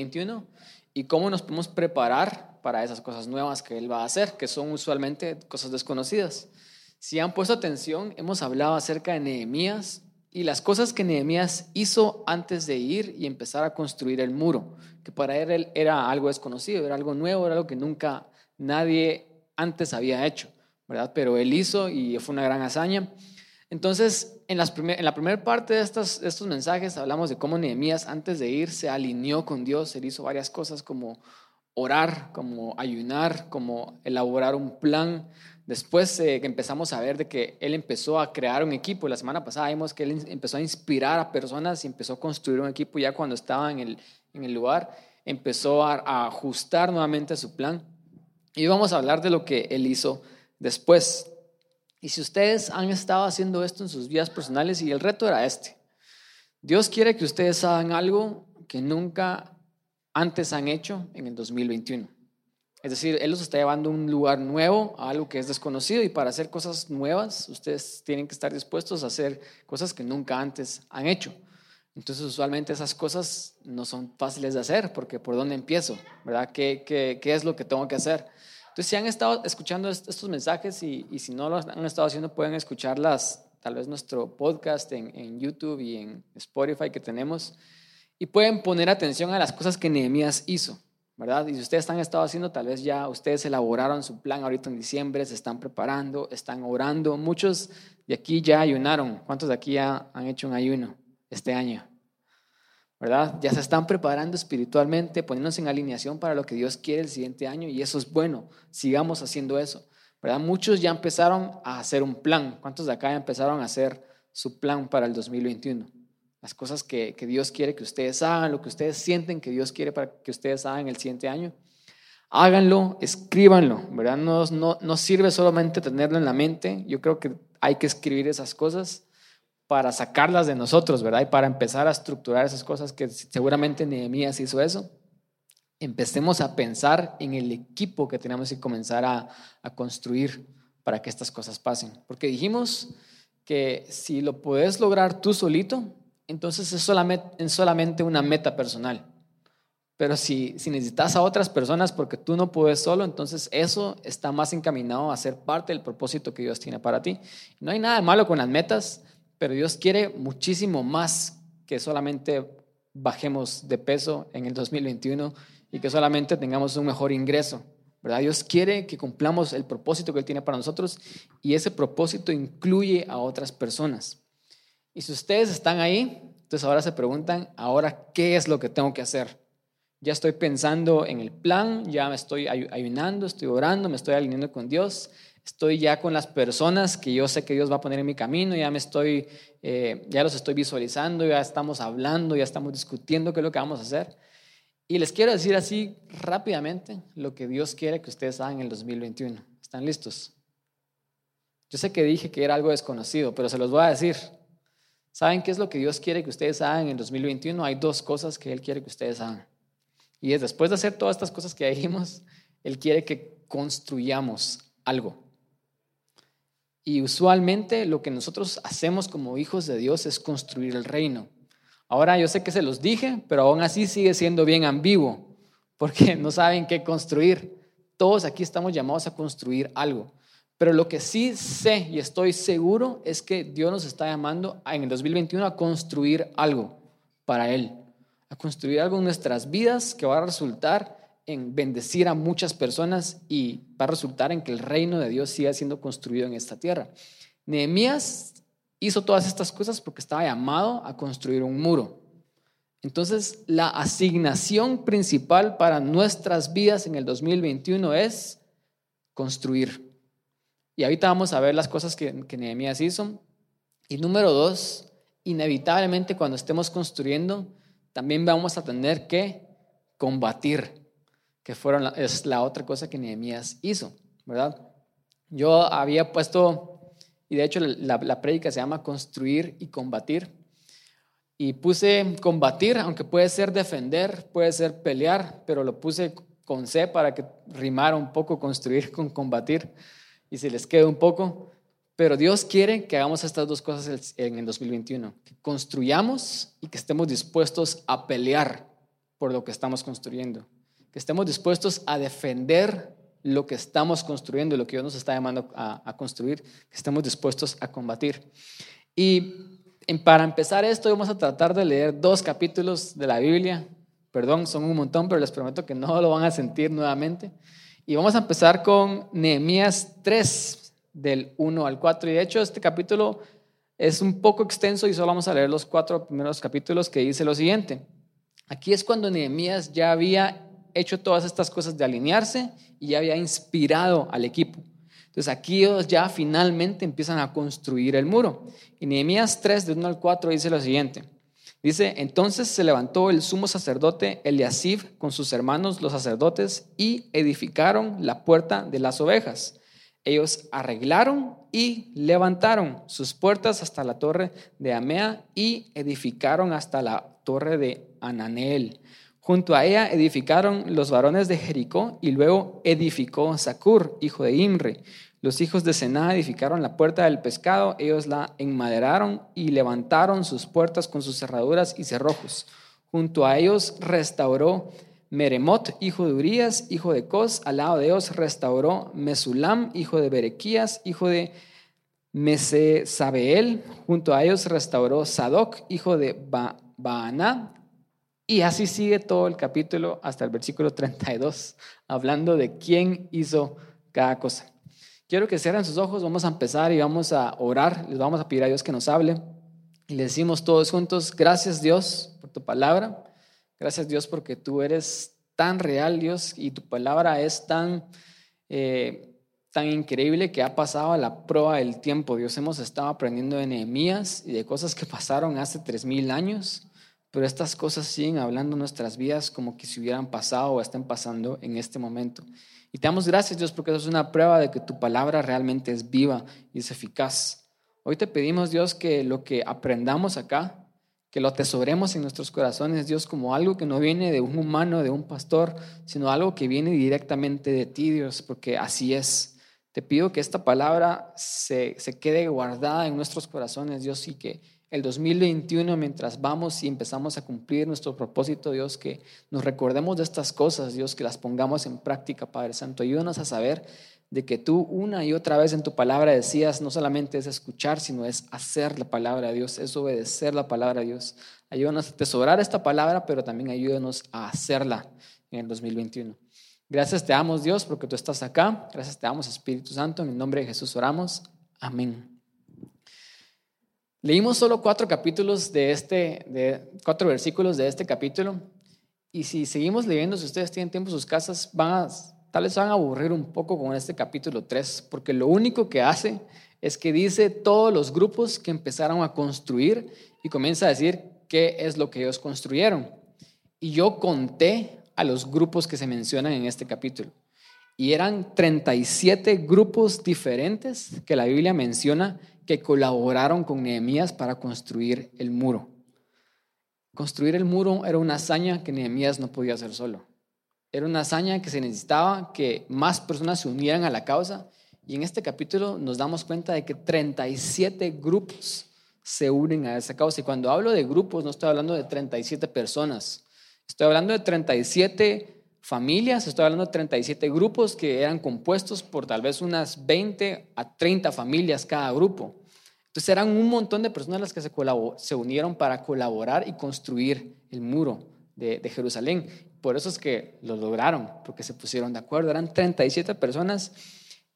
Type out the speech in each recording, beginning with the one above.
2021 y cómo nos podemos preparar para esas cosas nuevas que Él va a hacer, que son usualmente cosas desconocidas. Si han puesto atención, hemos hablado acerca de Nehemías y las cosas que Nehemías hizo antes de ir y empezar a construir el muro, que para él era algo desconocido, era algo nuevo, era algo que nunca nadie antes había hecho, ¿verdad? Pero él hizo y fue una gran hazaña. Entonces, en, la primera parte de estos, estos mensajes hablamos de cómo Nehemías antes de ir se alineó con Dios, él hizo varias cosas como orar, como ayunar, como elaborar un plan. Después eh, empezamos a ver de que él empezó a crear un equipo. La semana pasada vimos que él empezó a inspirar a personas y empezó a construir un equipo ya cuando estaba en el, en el lugar. Empezó a, a ajustar nuevamente su plan. Y vamos a hablar de lo que él hizo después. Y si ustedes han estado haciendo esto en sus vidas personales, y el reto era este, Dios quiere que ustedes hagan algo que nunca antes han hecho en el 2021. Es decir, Él los está llevando a un lugar nuevo, a algo que es desconocido, y para hacer cosas nuevas, ustedes tienen que estar dispuestos a hacer cosas que nunca antes han hecho. Entonces, usualmente esas cosas no son fáciles de hacer, porque ¿por dónde empiezo? ¿Verdad? ¿Qué, qué, qué es lo que tengo que hacer? Entonces, si han estado escuchando estos mensajes y, si no lo han estado haciendo, pueden escucharlas, tal vez nuestro podcast en, en, YouTube y en Spotify que tenemos, y pueden poner atención a las cosas que Nehemías hizo, ¿verdad? Y si ustedes han estado haciendo, tal vez ya ustedes elaboraron su plan ahorita en diciembre, se están preparando, están orando. Muchos de aquí ya ayunaron. ¿Cuántos de aquí ya han hecho un ayuno este año? ¿Verdad? Ya se están preparando espiritualmente, poniéndose en alineación para lo que Dios quiere el siguiente año y eso es bueno, sigamos haciendo eso, ¿verdad? Muchos ya empezaron a hacer un plan, ¿cuántos de acá ya empezaron a hacer su plan para el 2021? Las cosas que, que Dios quiere que ustedes hagan, lo que ustedes sienten que Dios quiere para que ustedes hagan el siguiente año. Háganlo, escríbanlo, ¿verdad? No, no, no sirve solamente tenerlo en la mente, yo creo que hay que escribir esas cosas para sacarlas de nosotros, ¿verdad? Y para empezar a estructurar esas cosas que seguramente Nehemías hizo eso. Empecemos a pensar en el equipo que tenemos que comenzar a, construir para que estas cosas pasen. Porque dijimos que si lo puedes lograr tú solito, entonces es solamente, es solamente una meta personal. Pero si, si necesitas a otras personas porque tú no puedes solo, entonces eso está más encaminado a ser parte del propósito que Dios tiene para ti. No hay nada de malo con las metas, pero Dios quiere muchísimo más que solamente bajemos de peso en el 2021 y que solamente tengamos un mejor ingreso. ¿verdad? Dios quiere que cumplamos el propósito que Él tiene para nosotros y ese propósito incluye a otras personas. Y si ustedes están ahí, entonces ahora se preguntan, ahora, ¿qué es lo que tengo que hacer? Ya estoy pensando en el plan, ya me estoy ayunando, estoy orando, me estoy alineando con Dios, Estoy ya con las personas que yo sé que Dios va a poner en mi camino, ya me estoy, eh, ya los estoy visualizando, ya estamos hablando, ya estamos discutiendo qué es lo que vamos a hacer. Y les quiero decir así rápidamente lo que Dios quiere que ustedes hagan en el 2021. ¿Están listos? Yo sé que dije que era algo desconocido, pero se los voy a decir. ¿Saben qué es lo que Dios quiere que ustedes hagan en el 2021? Hay dos cosas que Él quiere que ustedes hagan. Y es después de hacer todas estas cosas que dijimos, Él quiere que construyamos algo. Y usualmente lo que nosotros hacemos como hijos de Dios es construir el reino. Ahora yo sé que se los dije, pero aún así sigue siendo bien ambiguo, porque no saben qué construir. Todos aquí estamos llamados a construir algo. Pero lo que sí sé y estoy seguro es que Dios nos está llamando en el 2021 a construir algo para Él, a construir algo en nuestras vidas que va a resultar en bendecir a muchas personas y va a resultar en que el reino de Dios siga siendo construido en esta tierra. Nehemías hizo todas estas cosas porque estaba llamado a construir un muro. Entonces, la asignación principal para nuestras vidas en el 2021 es construir. Y ahorita vamos a ver las cosas que, que Nehemías hizo. Y número dos, inevitablemente cuando estemos construyendo, también vamos a tener que combatir que fueron es la otra cosa que Nehemías hizo, ¿verdad? Yo había puesto, y de hecho la, la prédica se llama construir y combatir, y puse combatir, aunque puede ser defender, puede ser pelear, pero lo puse con C para que rimara un poco construir con combatir y se les quede un poco. Pero Dios quiere que hagamos estas dos cosas en el 2021, que construyamos y que estemos dispuestos a pelear por lo que estamos construyendo, que estemos dispuestos a defender lo que estamos construyendo, lo que Dios nos está llamando a, construir, que estemos dispuestos a combatir. Y para empezar esto vamos a tratar de leer dos capítulos de la Biblia. Perdón, son un montón, pero les prometo que no lo van a sentir nuevamente. Y vamos a empezar con Nehemías 3, del 1 al 4. Y de hecho este capítulo es un poco extenso y solo vamos a leer los cuatro primeros capítulos que dice lo siguiente. Aquí es cuando Nehemías ya había hecho todas estas cosas de alinearse y ya había inspirado al equipo. Entonces aquí ellos ya finalmente empiezan a construir el muro. Y Nehemías 3, de 1 al 4, dice lo siguiente. Dice, entonces se levantó el sumo sacerdote Eliasib con sus hermanos los sacerdotes y edificaron la puerta de las ovejas. Ellos arreglaron y levantaron sus puertas hasta la torre de Amea y edificaron hasta la torre de Ananel. Junto a ella edificaron los varones de Jericó y luego edificó Sacur, hijo de Imre. Los hijos de Sená edificaron la puerta del pescado, ellos la enmaderaron y levantaron sus puertas con sus cerraduras y cerrojos. Junto a ellos restauró Meremot, hijo de Urías, hijo de Cos. Al lado de ellos restauró Mesulam, hijo de Berequías, hijo de Mesesabeel. Junto a ellos restauró Sadoc, hijo de Baaná, y así sigue todo el capítulo hasta el versículo 32, hablando de quién hizo cada cosa. Quiero que cierren sus ojos, vamos a empezar y vamos a orar, les vamos a pedir a Dios que nos hable. Y le decimos todos juntos, gracias Dios por tu palabra, gracias Dios porque tú eres tan real Dios y tu palabra es tan, eh, tan increíble que ha pasado a la prueba del tiempo. Dios hemos estado aprendiendo de Nehemías y de cosas que pasaron hace tres mil años pero estas cosas siguen hablando nuestras vidas como que si hubieran pasado o estén pasando en este momento. Y te damos gracias, Dios, porque eso es una prueba de que tu palabra realmente es viva y es eficaz. Hoy te pedimos, Dios, que lo que aprendamos acá, que lo atesoremos en nuestros corazones, Dios, como algo que no viene de un humano, de un pastor, sino algo que viene directamente de ti, Dios, porque así es. Te pido que esta palabra se, se quede guardada en nuestros corazones, Dios, y que el 2021 mientras vamos y empezamos a cumplir nuestro propósito, Dios, que nos recordemos de estas cosas, Dios, que las pongamos en práctica, Padre Santo. Ayúdanos a saber de que tú una y otra vez en tu palabra decías, no solamente es escuchar, sino es hacer la palabra de Dios, es obedecer la palabra de Dios. Ayúdanos a atesorar esta palabra, pero también ayúdanos a hacerla en el 2021. Gracias te damos, Dios, porque tú estás acá. Gracias te damos, Espíritu Santo. En el nombre de Jesús oramos. Amén. Leímos solo cuatro capítulos de este, cuatro versículos de este capítulo. Y si seguimos leyendo, si ustedes tienen tiempo en sus casas, van a, tal vez van a aburrir un poco con este capítulo 3, porque lo único que hace es que dice todos los grupos que empezaron a construir y comienza a decir qué es lo que ellos construyeron. Y yo conté a los grupos que se mencionan en este capítulo. Y eran 37 grupos diferentes que la Biblia menciona que colaboraron con Nehemías para construir el muro. Construir el muro era una hazaña que Nehemías no podía hacer solo. Era una hazaña que se necesitaba que más personas se unieran a la causa. Y en este capítulo nos damos cuenta de que 37 grupos se unen a esa causa. Y cuando hablo de grupos, no estoy hablando de 37 personas. Estoy hablando de 37 familias, estoy hablando de 37 grupos que eran compuestos por tal vez unas 20 a 30 familias cada grupo. Entonces eran un montón de personas las que se, unieron para colaborar y construir el muro de, de, Jerusalén. Por eso es que lo lograron, porque se pusieron de acuerdo. Eran 37 personas.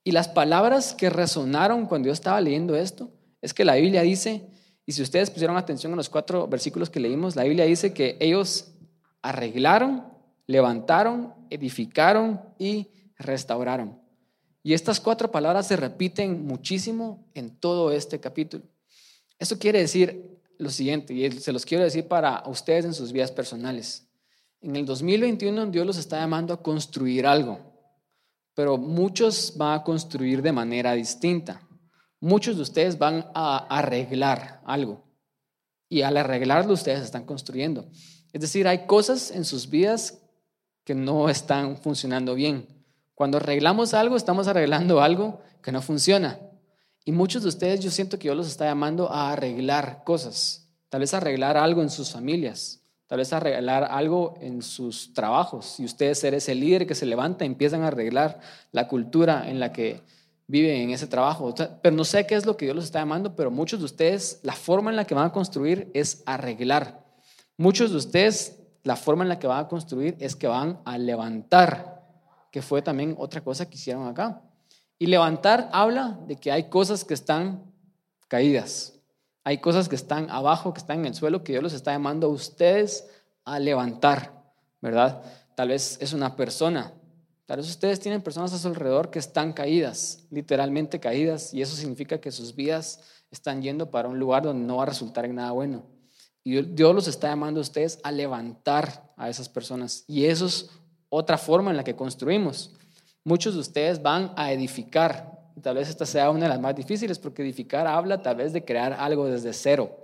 Y las palabras que resonaron cuando yo estaba leyendo esto es que la Biblia dice, y si ustedes pusieron atención en los cuatro versículos que leímos, la Biblia dice que ellos arreglaron, levantaron, edificaron y restauraron. Y estas cuatro palabras se repiten muchísimo en todo este capítulo. Eso quiere decir lo siguiente, y se los quiero decir para ustedes en sus vidas personales. En el 2021 Dios los está llamando a construir algo, pero muchos van a construir de manera distinta. Muchos de ustedes van a arreglar algo y al arreglarlo ustedes están construyendo. Es decir, hay cosas en sus vidas que no están funcionando bien. Cuando arreglamos algo, estamos arreglando algo que no funciona. Y muchos de ustedes yo siento que Dios los está llamando a arreglar cosas, tal vez arreglar algo en sus familias, tal vez arreglar algo en sus trabajos. Y ustedes ser ese líder que se levanta, empiezan a arreglar la cultura en la que viven en ese trabajo. Pero no sé qué es lo que Dios los está llamando, pero muchos de ustedes, la forma en la que van a construir es arreglar. Muchos de ustedes, la forma en la que van a construir es que van a levantar, que fue también otra cosa que hicieron acá. Y levantar habla de que hay cosas que están caídas. Hay cosas que están abajo, que están en el suelo, que Dios los está llamando a ustedes a levantar, ¿verdad? Tal vez es una persona. Tal vez ustedes tienen personas a su alrededor que están caídas, literalmente caídas, y eso significa que sus vidas están yendo para un lugar donde no va a resultar en nada bueno. Y Dios los está llamando a ustedes a levantar a esas personas. Y eso es otra forma en la que construimos. Muchos de ustedes van a edificar, Tal vez esta sea una de las más difíciles porque edificar habla tal vez de crear algo desde cero.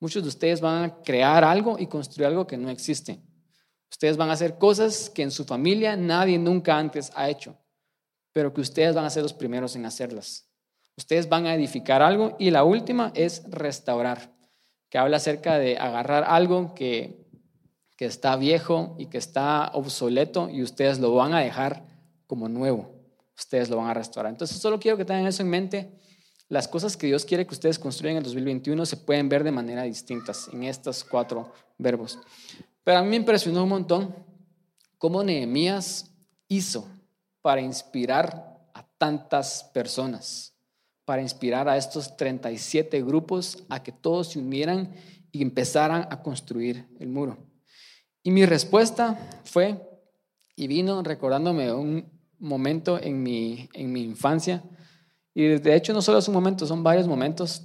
Muchos de ustedes van a crear algo y construir algo que no existe. Ustedes van a hacer cosas que en su familia nadie nunca antes ha hecho, pero que ustedes van a ser los primeros en hacerlas. Ustedes van a edificar algo y la última es restaurar, que habla acerca de agarrar algo que, que está viejo y que está obsoleto y ustedes lo van a dejar como nuevo ustedes lo van a restaurar. Entonces, solo quiero que tengan eso en mente. Las cosas que Dios quiere que ustedes construyan en el 2021 se pueden ver de manera distintas en estos cuatro verbos. Pero a mí me impresionó un montón cómo Nehemías hizo para inspirar a tantas personas, para inspirar a estos 37 grupos a que todos se unieran y empezaran a construir el muro. Y mi respuesta fue, y vino recordándome un, momento en mi, en mi infancia. Y de hecho no solo es un momento, son varios momentos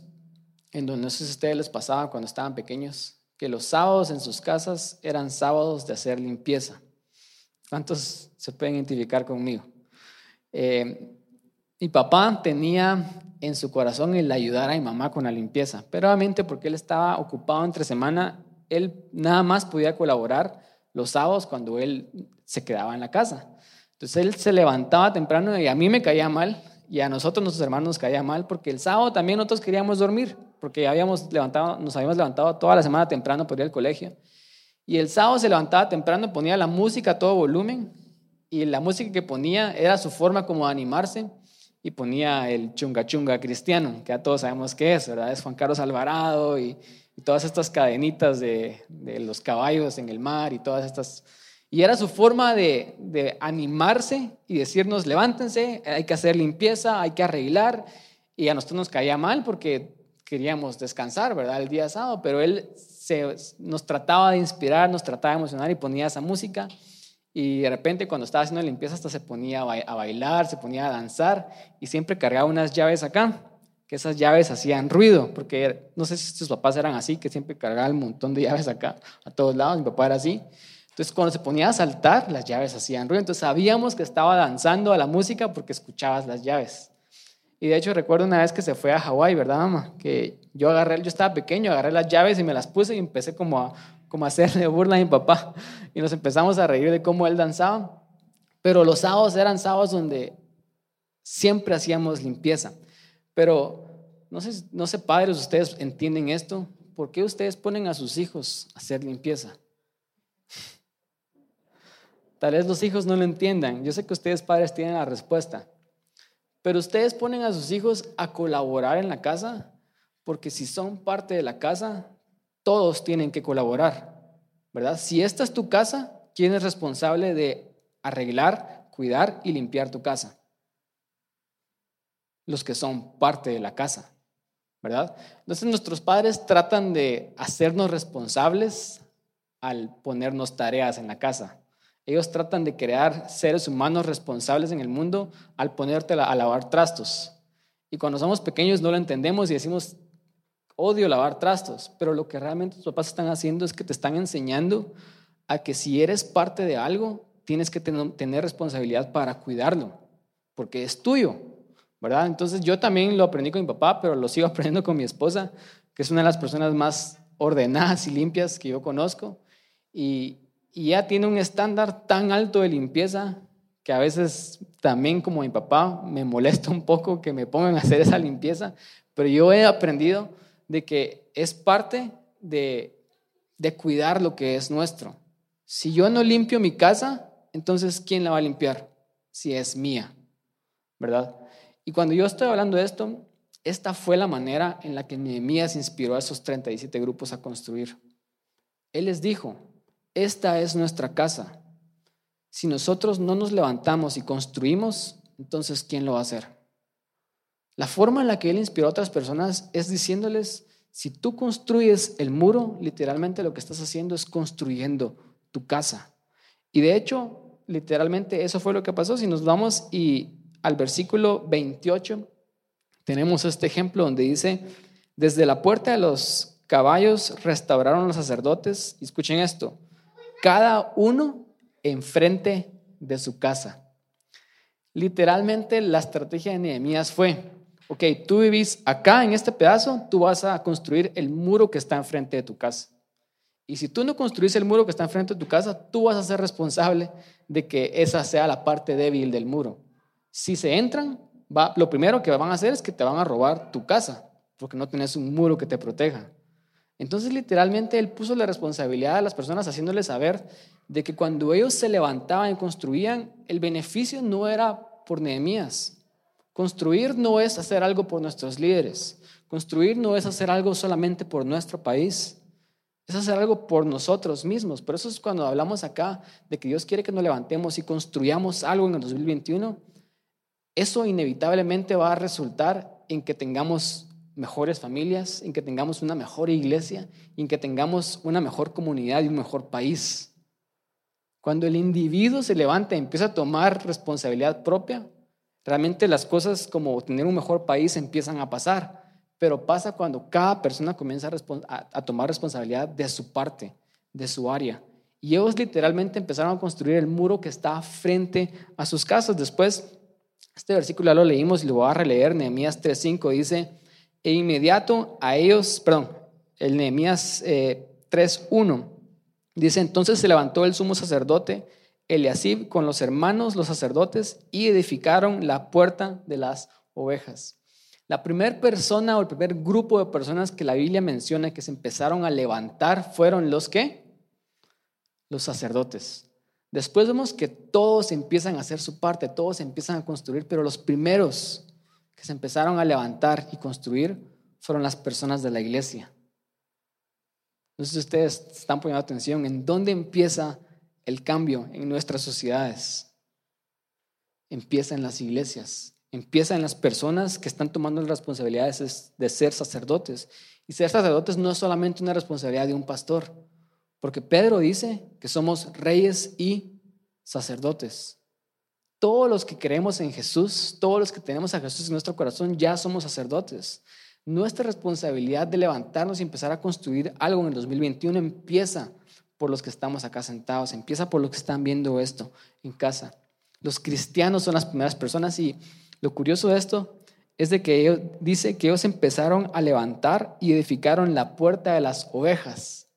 en donde no sé si ustedes les pasaba cuando estaban pequeños, que los sábados en sus casas eran sábados de hacer limpieza. ¿Cuántos se pueden identificar conmigo? Eh, mi papá tenía en su corazón el ayudar a mi mamá con la limpieza, pero obviamente porque él estaba ocupado entre semana, él nada más podía colaborar los sábados cuando él se quedaba en la casa. Entonces él se levantaba temprano y a mí me caía mal y a nosotros, nuestros hermanos, nos caía mal porque el sábado también nosotros queríamos dormir porque habíamos levantado, nos habíamos levantado toda la semana temprano por ir al colegio. Y el sábado se levantaba temprano, ponía la música a todo volumen y la música que ponía era su forma como de animarse y ponía el chunga chunga cristiano, que ya todos sabemos qué es, ¿verdad? Es Juan Carlos Alvarado y, y todas estas cadenitas de, de, los caballos en el mar y todas estas y era su forma de, animarse y decirnos, levántense, hay que hacer limpieza, hay que arreglar. Y a nosotros nos caía mal porque queríamos descansar, ¿verdad? El día sábado, pero él se, nos trataba de inspirar, nos trataba de emocionar y ponía esa música. Y de repente cuando estaba haciendo limpieza hasta se ponía a bailar, se ponía a danzar y siempre cargaba unas llaves acá, que esas llaves hacían ruido, porque no sé si sus papás eran así, que siempre cargaban un montón de llaves acá, a todos lados, mi papá era así. Entonces, cuando se ponía a saltar, las llaves hacían ruido. Entonces, sabíamos que estaba danzando a la música porque escuchabas las llaves. Y de hecho, recuerdo una vez que se fue a Hawái, ¿verdad, mamá? Que yo agarré, yo estaba pequeño, agarré las llaves y me las puse y empecé como a, como hacerle burla a mi papá. Y nos empezamos a reír de cómo él danzaba. Pero los sábados eran sábados donde siempre hacíamos limpieza. Pero no sé, no sé, padres, ustedes entienden esto. ¿Por qué ustedes ponen a sus hijos a hacer limpieza? Tal vez los hijos no lo entiendan. Yo sé que ustedes padres tienen la respuesta. Pero ustedes ponen a sus hijos a colaborar en la casa porque si son parte de la casa, todos tienen que colaborar. ¿Verdad? Si esta es tu casa, ¿quién es responsable de arreglar, cuidar y limpiar tu casa? Los que son parte de la casa. ¿Verdad? Entonces nuestros padres tratan de hacernos responsables al ponernos tareas en la casa. Ellos tratan de crear seres humanos responsables en el mundo al ponerte a lavar trastos. Y cuando somos pequeños no lo entendemos y decimos, odio lavar trastos, pero lo que realmente tus papás están haciendo es que te están enseñando a que si eres parte de algo, tienes que tener responsabilidad para cuidarlo, porque es tuyo, ¿verdad? Entonces yo también lo aprendí con mi papá, pero lo sigo aprendiendo con mi esposa, que es una de las personas más ordenadas y limpias que yo conozco. Y, y ya tiene un estándar tan alto de limpieza que a veces también como mi papá me molesta un poco que me pongan a hacer esa limpieza, pero yo he aprendido de que es parte de, de cuidar lo que es nuestro. Si yo no limpio mi casa, entonces ¿quién la va a limpiar? Si es mía, ¿verdad? Y cuando yo estoy hablando de esto, esta fue la manera en la que Nehemías inspiró a esos 37 grupos a construir. Él les dijo, esta es nuestra casa. Si nosotros no nos levantamos y construimos, entonces ¿quién lo va a hacer? La forma en la que él inspiró a otras personas es diciéndoles, si tú construyes el muro, literalmente lo que estás haciendo es construyendo tu casa. Y de hecho, literalmente eso fue lo que pasó. Si nos vamos y al versículo 28, tenemos este ejemplo donde dice, desde la puerta de los caballos restauraron los sacerdotes, y escuchen esto, cada uno enfrente de su casa. Literalmente la estrategia de Nehemías fue, ok, tú vivís acá en este pedazo, tú vas a construir el muro que está enfrente de tu casa. Y si tú no construís el muro que está enfrente de tu casa, tú vas a ser responsable de que esa sea la parte débil del muro. Si se entran, va, lo primero que van a hacer es que te van a robar tu casa, porque no tienes un muro que te proteja. Entonces, literalmente, él puso la responsabilidad a las personas haciéndoles saber de que cuando ellos se levantaban y construían, el beneficio no era por Nehemías. Construir no es hacer algo por nuestros líderes. Construir no es hacer algo solamente por nuestro país. Es hacer algo por nosotros mismos. Por eso es cuando hablamos acá de que Dios quiere que nos levantemos y construyamos algo en el 2021. Eso inevitablemente va a resultar en que tengamos mejores familias, en que tengamos una mejor iglesia, en que tengamos una mejor comunidad y un mejor país. Cuando el individuo se levanta y empieza a tomar responsabilidad propia, realmente las cosas como tener un mejor país empiezan a pasar. Pero pasa cuando cada persona comienza a, tomar responsabilidad de su parte, de su área. Y ellos literalmente empezaron a construir el muro que está frente a sus casas. Después, este versículo ya lo leímos y lo voy a releer. Nehemías 3.5 dice, e inmediato a ellos, perdón, el Nehemías 3.1, eh, dice, entonces se levantó el sumo sacerdote Eliasib con los hermanos, los sacerdotes, y edificaron la puerta de las ovejas. La primera persona o el primer grupo de personas que la Biblia menciona que se empezaron a levantar fueron los que? Los sacerdotes. Después vemos que todos empiezan a hacer su parte, todos empiezan a construir, pero los primeros que se empezaron a levantar y construir fueron las personas de la iglesia. No sé si ustedes están poniendo atención en dónde empieza el cambio en nuestras sociedades. Empieza en las iglesias, empieza en las personas que están tomando las responsabilidades de ser sacerdotes. Y ser sacerdotes no es solamente una responsabilidad de un pastor, porque Pedro dice que somos reyes y sacerdotes. Todos los que creemos en Jesús, todos los que tenemos a Jesús en nuestro corazón, ya somos sacerdotes. Nuestra responsabilidad de levantarnos y empezar a construir algo en el 2021 empieza por los que estamos acá sentados, empieza por los que están viendo esto en casa. Los cristianos son las primeras personas y lo curioso de esto es de que dice que ellos empezaron a levantar y edificaron la puerta de las ovejas.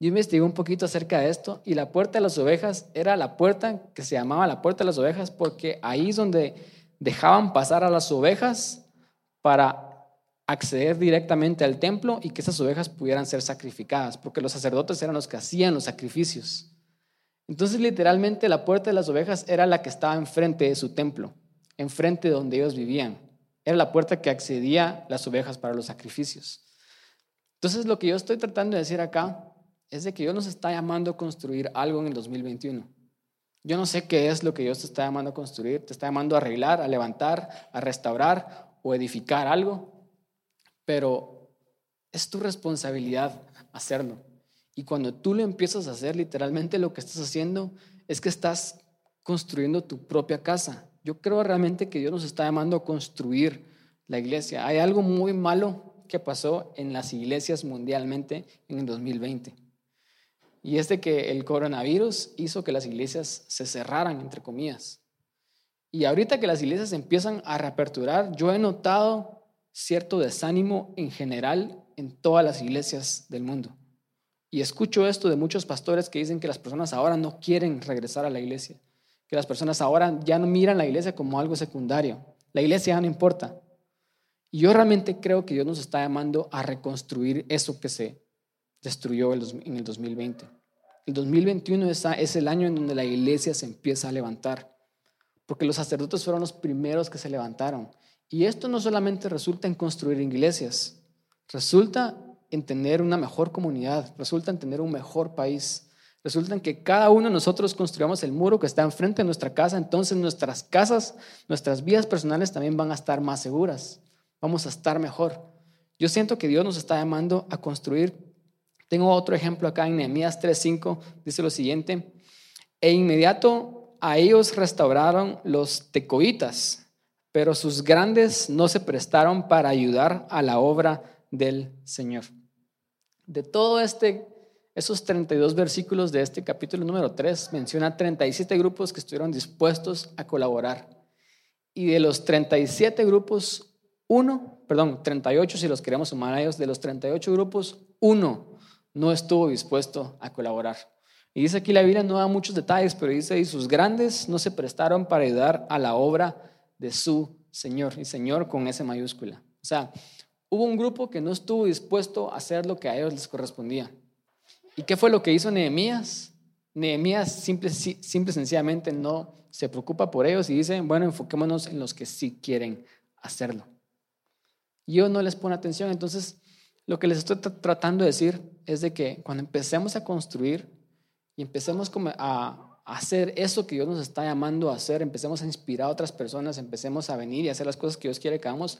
Yo investigué un poquito acerca de esto y la puerta de las ovejas era la puerta que se llamaba la puerta de las ovejas porque ahí es donde dejaban pasar a las ovejas para acceder directamente al templo y que esas ovejas pudieran ser sacrificadas, porque los sacerdotes eran los que hacían los sacrificios. Entonces literalmente la puerta de las ovejas era la que estaba enfrente de su templo, enfrente de donde ellos vivían. Era la puerta que accedía las ovejas para los sacrificios. Entonces lo que yo estoy tratando de decir acá es de que Dios nos está llamando a construir algo en el 2021. Yo no sé qué es lo que Dios te está llamando a construir, te está llamando a arreglar, a levantar, a restaurar o edificar algo pero es tu responsabilidad hacerlo. Y cuando tú lo empiezas a hacer, literalmente lo que estás haciendo es que estás construyendo tu propia casa. Yo creo realmente que Dios nos está llamando a construir la iglesia. Hay algo muy malo que pasó en las iglesias mundialmente en el 2020. Y es de que el coronavirus hizo que las iglesias se cerraran, entre comillas. Y ahorita que las iglesias empiezan a reaperturar, yo he notado cierto desánimo en general en todas las iglesias del mundo. Y escucho esto de muchos pastores que dicen que las personas ahora no quieren regresar a la iglesia, que las personas ahora ya no miran la iglesia como algo secundario. La iglesia ya no importa. Y yo realmente creo que Dios nos está llamando a reconstruir eso que se destruyó en el 2020. El 2021 es el año en donde la iglesia se empieza a levantar, porque los sacerdotes fueron los primeros que se levantaron. Y esto no solamente resulta en construir iglesias, resulta en tener una mejor comunidad, resulta en tener un mejor país, resulta en que cada uno de nosotros construyamos el muro que está enfrente de nuestra casa, entonces nuestras casas, nuestras vidas personales también van a estar más seguras, vamos a estar mejor. Yo siento que Dios nos está llamando a construir. Tengo otro ejemplo acá en Nehemías 3:5, dice lo siguiente, e inmediato a ellos restauraron los tecoitas, pero sus grandes no se prestaron para ayudar a la obra del Señor. De todo este, esos 32 versículos de este capítulo número 3, menciona 37 grupos que estuvieron dispuestos a colaborar. Y de los 37 grupos, uno, perdón, 38 si los queremos sumar a ellos, de los 38 grupos, uno no estuvo dispuesto a colaborar. Y dice aquí la Biblia, no da muchos detalles, pero dice, y sus grandes no se prestaron para ayudar a la obra de su Señor, y Señor con S mayúscula. O sea, hubo un grupo que no estuvo dispuesto a hacer lo que a ellos les correspondía. ¿Y qué fue lo que hizo Nehemías? Nehemías simple, simple sencillamente no se preocupa por ellos y dice, bueno, enfoquémonos en los que sí quieren hacerlo. Y ellos no les pone atención. Entonces, lo que les estoy tratando de decir es de que cuando empecemos a construir y empecemos a hacer eso que Dios nos está llamando a hacer, empecemos a inspirar a otras personas, empecemos a venir y hacer las cosas que Dios quiere que hagamos,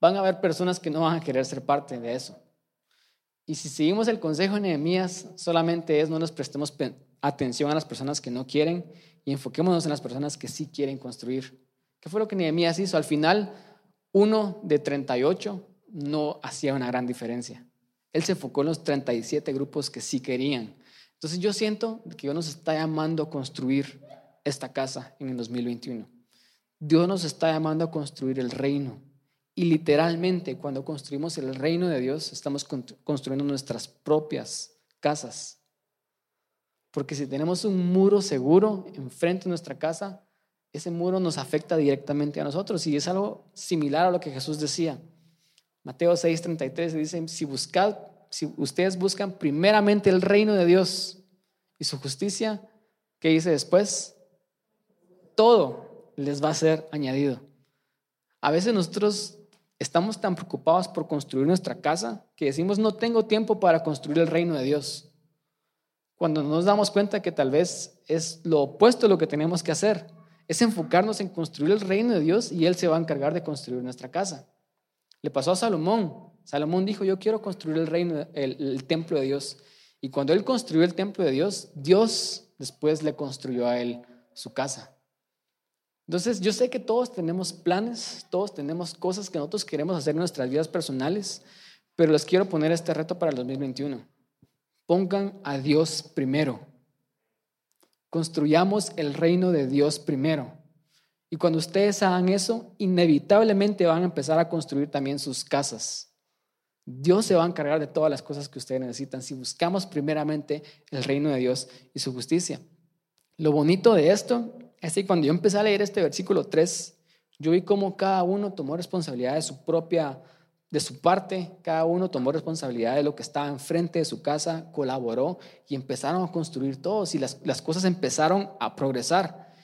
van a haber personas que no van a querer ser parte de eso. Y si seguimos el consejo de Nehemías, solamente es no nos prestemos atención a las personas que no quieren y enfoquémonos en las personas que sí quieren construir. ¿Qué fue lo que Nehemías hizo? Al final, uno de 38 no hacía una gran diferencia. Él se enfocó en los 37 grupos que sí querían. Entonces yo siento que Dios nos está llamando a construir esta casa en el 2021. Dios nos está llamando a construir el reino. Y literalmente, cuando construimos el reino de Dios, estamos construyendo nuestras propias casas. Porque si tenemos un muro seguro enfrente de nuestra casa, ese muro nos afecta directamente a nosotros. Y es algo similar a lo que Jesús decía. Mateo 6:33 dice, si, buscad, si ustedes buscan primeramente el reino de Dios y su justicia, ¿qué dice después? Todo les va a ser añadido. A veces nosotros Estamos tan preocupados por construir nuestra casa que decimos no tengo tiempo para construir el reino de Dios. Cuando nos damos cuenta que tal vez es lo opuesto a lo que tenemos que hacer, es enfocarnos en construir el reino de Dios y Él se va a encargar de construir nuestra casa. Le pasó a Salomón. Salomón dijo, yo quiero construir el reino, el, el templo de Dios. Y cuando él construyó el templo de Dios, Dios después le construyó a él su casa. Entonces, yo sé que todos tenemos planes, todos tenemos cosas que nosotros queremos hacer en nuestras vidas personales, pero les quiero poner este reto para el 2021. Pongan a Dios primero. Construyamos el reino de Dios primero. Y cuando ustedes hagan eso, inevitablemente van a empezar a construir también sus casas. Dios se va a encargar de todas las cosas que ustedes necesitan si buscamos primeramente el reino de Dios y su justicia. Lo bonito de esto Así cuando yo empecé a leer este versículo 3, yo vi cómo cada uno tomó responsabilidad de su propia, de su parte, cada uno tomó responsabilidad de lo que estaba enfrente de su casa, colaboró y empezaron a construir todos y las, las cosas empezaron a progresar.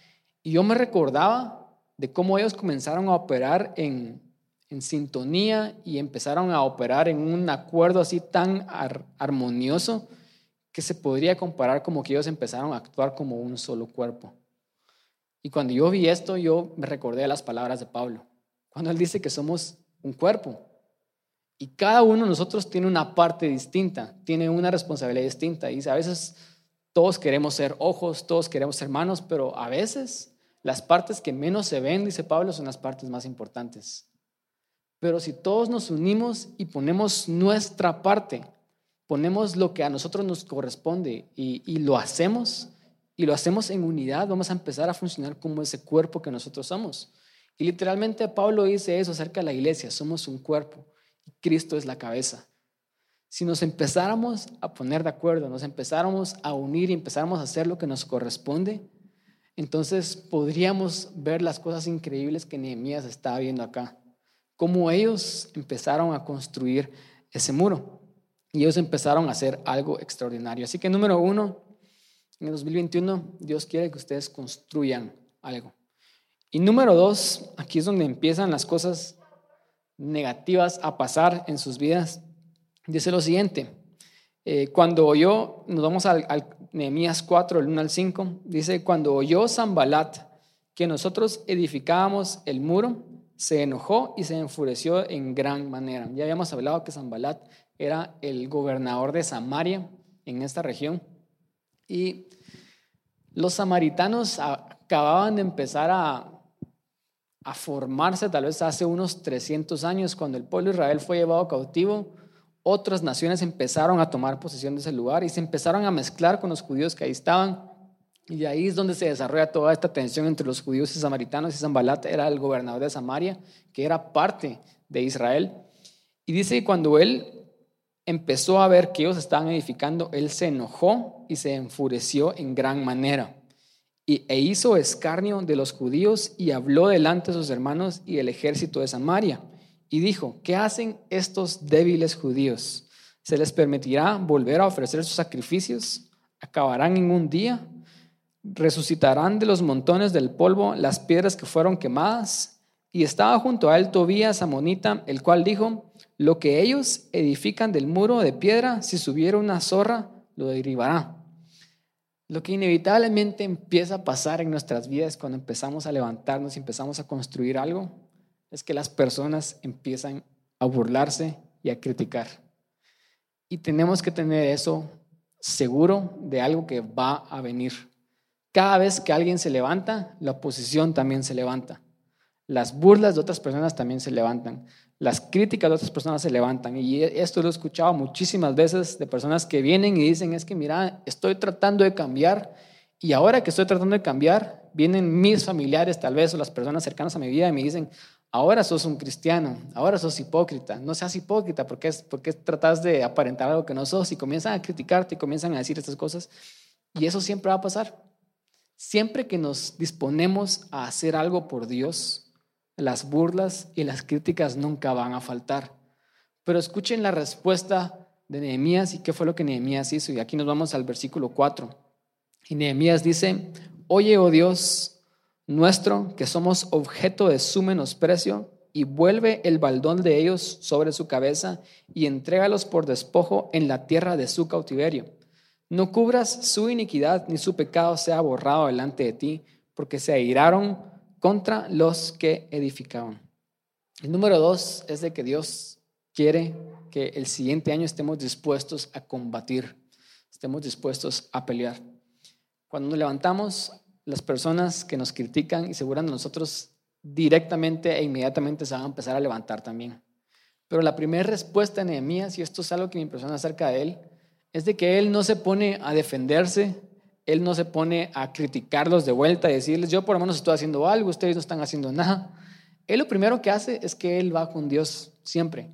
Y yo me recordaba de cómo ellos comenzaron a operar en, en sintonía y empezaron a operar en un acuerdo así tan armonioso que se podría comparar como que ellos empezaron a actuar como un solo cuerpo. Y cuando yo vi esto, yo me recordé las palabras de Pablo, cuando él dice que somos un cuerpo. Y cada uno de nosotros tiene una parte distinta, tiene una responsabilidad distinta. Y a veces todos queremos ser ojos, todos queremos ser manos, pero a veces las partes que menos se ven, dice Pablo, son las partes más importantes. Pero si todos nos unimos y ponemos nuestra parte, ponemos lo que a nosotros nos corresponde y, lo hacemos, y lo hacemos en unidad, vamos a empezar a funcionar como ese cuerpo que nosotros somos. Y literalmente Pablo dice eso acerca de la iglesia, somos un cuerpo y Cristo es la cabeza. Si nos empezáramos a poner de acuerdo, nos empezáramos a unir y empezáramos a hacer lo que nos corresponde, entonces podríamos ver las cosas increíbles que Nehemías estaba viendo acá, cómo ellos empezaron a construir ese muro. y ellos empezaron a hacer algo extraordinario. Así que número uno, en el 2021 Dios quiere que ustedes construyan algo. Y número dos, aquí es donde empiezan las cosas negativas a pasar en sus vidas. Dice lo siguiente, eh, cuando oyó, nos vamos al, al Nehemías 4, el 1 al 5, dice, cuando oyó Zambalat que nosotros edificábamos el muro, se enojó y se enfureció en gran manera. Ya habíamos hablado que Zambalat era el gobernador de Samaria en esta región. Y los samaritanos acababan de empezar a, a formarse tal vez hace unos 300 años, cuando el pueblo de Israel fue llevado cautivo, otras naciones empezaron a tomar posesión de ese lugar y se empezaron a mezclar con los judíos que ahí estaban. Y ahí es donde se desarrolla toda esta tensión entre los judíos y samaritanos. Y Zambalat era el gobernador de Samaria, que era parte de Israel. Y dice que cuando él empezó a ver que ellos estaban edificando, él se enojó y se enfureció en gran manera e hizo escarnio de los judíos y habló delante de sus hermanos y el ejército de Samaria. Y dijo, ¿qué hacen estos débiles judíos? ¿Se les permitirá volver a ofrecer sus sacrificios? ¿Acabarán en un día? ¿Resucitarán de los montones del polvo las piedras que fueron quemadas? Y estaba junto a él Tobías Amonita, el cual dijo, lo que ellos edifican del muro de piedra, si subiera una zorra, lo derribará. Lo que inevitablemente empieza a pasar en nuestras vidas cuando empezamos a levantarnos y empezamos a construir algo es que las personas empiezan a burlarse y a criticar. Y tenemos que tener eso seguro de algo que va a venir. Cada vez que alguien se levanta, la oposición también se levanta. Las burlas de otras personas también se levantan las críticas de otras personas se levantan. Y esto lo he escuchado muchísimas veces de personas que vienen y dicen, es que mira, estoy tratando de cambiar y ahora que estoy tratando de cambiar, vienen mis familiares tal vez o las personas cercanas a mi vida y me dicen, ahora sos un cristiano, ahora sos hipócrita, no seas hipócrita porque, es, porque tratas de aparentar algo que no sos y comienzan a criticarte y comienzan a decir estas cosas. Y eso siempre va a pasar. Siempre que nos disponemos a hacer algo por Dios, las burlas y las críticas nunca van a faltar. Pero escuchen la respuesta de Nehemías y qué fue lo que Nehemías hizo. Y aquí nos vamos al versículo 4. Y Nehemías dice, oye, oh Dios nuestro, que somos objeto de su menosprecio, y vuelve el baldón de ellos sobre su cabeza y entrégalos por despojo en la tierra de su cautiverio. No cubras su iniquidad, ni su pecado sea borrado delante de ti, porque se airaron contra los que edificaban. El número dos es de que Dios quiere que el siguiente año estemos dispuestos a combatir, estemos dispuestos a pelear. Cuando nos levantamos, las personas que nos critican y se nosotros directamente e inmediatamente se van a empezar a levantar también. Pero la primera respuesta de Nehemías, y esto es algo que me impresiona acerca de él, es de que él no se pone a defenderse él no se pone a criticarlos de vuelta y decirles, yo por lo menos estoy haciendo algo, ustedes no están haciendo nada. Él lo primero que hace es que Él va con Dios siempre.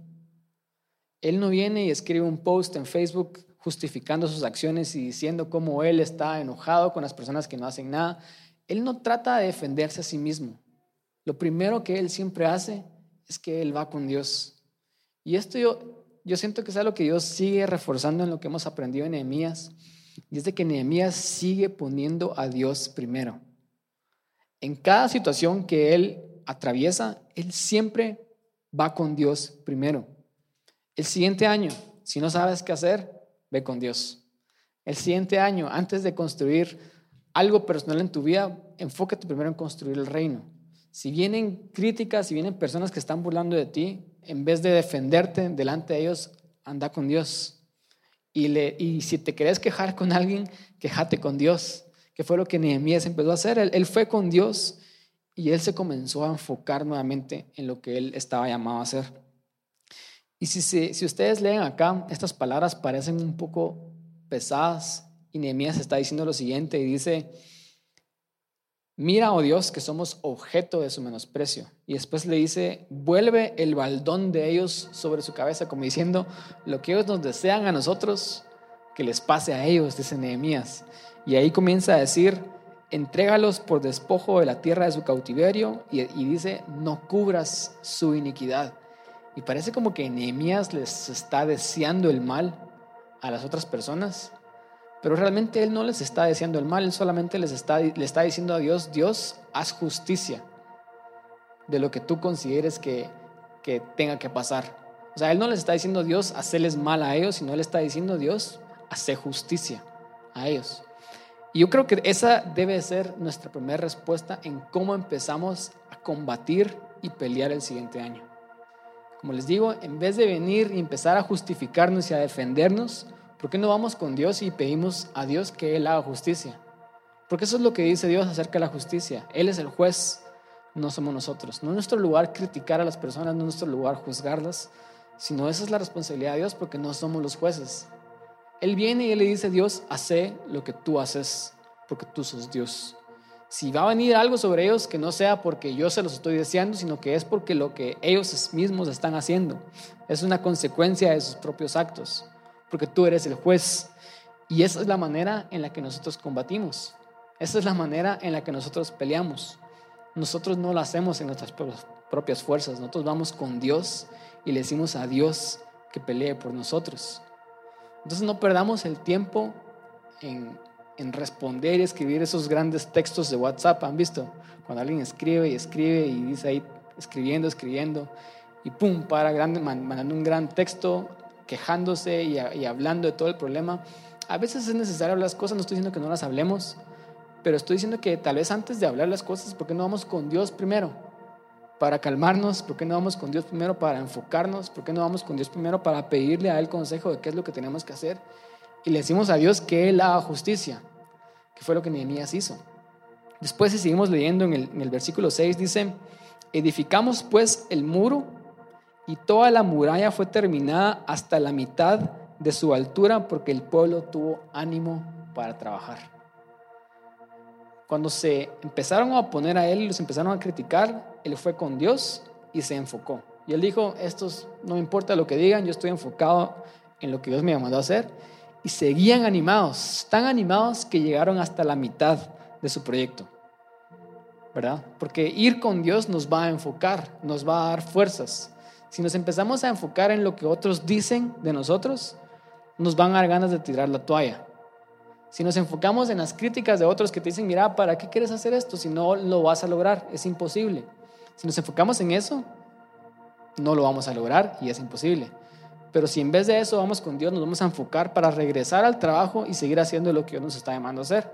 Él no viene y escribe un post en Facebook justificando sus acciones y diciendo cómo Él está enojado con las personas que no hacen nada. Él no trata de defenderse a sí mismo. Lo primero que Él siempre hace es que Él va con Dios. Y esto yo, yo siento que es algo que Dios sigue reforzando en lo que hemos aprendido en Nehemías y es de que Nehemías sigue poniendo a Dios primero. En cada situación que él atraviesa, él siempre va con Dios primero. El siguiente año, si no sabes qué hacer, ve con Dios. El siguiente año, antes de construir algo personal en tu vida, enfócate primero en construir el reino. Si vienen críticas, si vienen personas que están burlando de ti, en vez de defenderte delante de ellos, anda con Dios. Y, si te querés quejar con alguien, quejate con Dios, que fue lo que Nehemías empezó a hacer. Él, fue con Dios y él se comenzó a enfocar nuevamente en lo que él estaba llamado a hacer. Y si, si ustedes leen acá, estas palabras parecen un poco pesadas y Nehemías está diciendo lo siguiente y dice, Mira, oh Dios, que somos objeto de su menosprecio. Y después le dice, vuelve el baldón de ellos sobre su cabeza, como diciendo, lo que ellos nos desean a nosotros, que les pase a ellos, dice Nehemías. Y ahí comienza a decir, entrégalos por despojo de la tierra de su cautiverio, y, dice, no cubras su iniquidad. Y parece como que Nehemías les está deseando el mal, a las otras personas, pero realmente Él no les está diciendo el mal, Él solamente les está, le está diciendo a Dios, Dios, haz justicia de lo que tú consideres que, que tenga que pasar. O sea, Él no les está diciendo Dios, hacerles mal a ellos, sino Él está diciendo Dios, hacer justicia a ellos. Y yo creo que esa debe ser nuestra primera respuesta en cómo empezamos a combatir y pelear el siguiente año. Como les digo, en vez de venir y empezar a justificarnos y a defendernos, ¿por qué no vamos con Dios y pedimos a Dios que Él haga justicia? Porque eso es lo que dice Dios acerca de la justicia. Él es el juez, no somos nosotros. No es nuestro lugar criticar a las personas, no es nuestro lugar juzgarlas, sino esa es la responsabilidad de Dios porque no somos los jueces. Él viene y él le dice, Dios, hace lo que tú haces, porque tú sos Dios. Si va a venir algo sobre ellos, que no sea porque yo se los estoy deseando, sino que es porque lo que ellos mismos están haciendo es una consecuencia de sus propios actos, porque tú eres el juez. Y esa es la manera en la que nosotros combatimos. Esa es la manera en la que nosotros peleamos. Nosotros no lo hacemos en nuestras propias fuerzas, nosotros vamos con Dios y le decimos a Dios que pelee por nosotros. Entonces no perdamos el tiempo en, responder y escribir esos grandes textos de WhatsApp. ¿Han visto? Cuando alguien escribe y escribe y dice ahí, escribiendo, escribiendo, y pum, para grande, mandando un gran texto, quejándose y, hablando de todo el problema. A veces es necesario hablar las cosas, no estoy diciendo que no las hablemos, pero estoy diciendo que tal vez antes de hablar las cosas, ¿por qué no vamos con Dios primero? para calmarnos? ¿Por qué no vamos con Dios primero para enfocarnos? ¿Por qué no vamos con Dios primero para pedirle a Él consejo de qué es lo que tenemos que hacer? Y le decimos a Dios que Él haga justicia, que fue lo que Nehemías hizo. Después, si seguimos leyendo en el, en el versículo 6, dice, edificamos pues el muro y toda la muralla fue terminada hasta la mitad de su altura porque el pueblo tuvo ánimo para trabajar. Cuando se empezaron a oponer a él y los empezaron a criticar, él fue con Dios y se enfocó. Y él dijo, estos no importa lo que digan, yo estoy enfocado en lo que Dios me mandó a hacer. Y seguían animados, tan animados que llegaron hasta la mitad de su proyecto. ¿Verdad? Porque ir con Dios nos va a enfocar, nos va a dar fuerzas. Si nos empezamos a enfocar en lo que otros dicen de nosotros, nos van a dar ganas de tirar la toalla. Si nos enfocamos en las críticas de otros que te dicen, mira, ¿para qué quieres hacer esto si no lo vas a lograr? Es imposible. Si nos enfocamos en eso, no lo vamos a lograr y es imposible. Pero si en vez de eso vamos con Dios, nos vamos a enfocar para regresar al trabajo y seguir haciendo lo que Dios nos está llamando a hacer.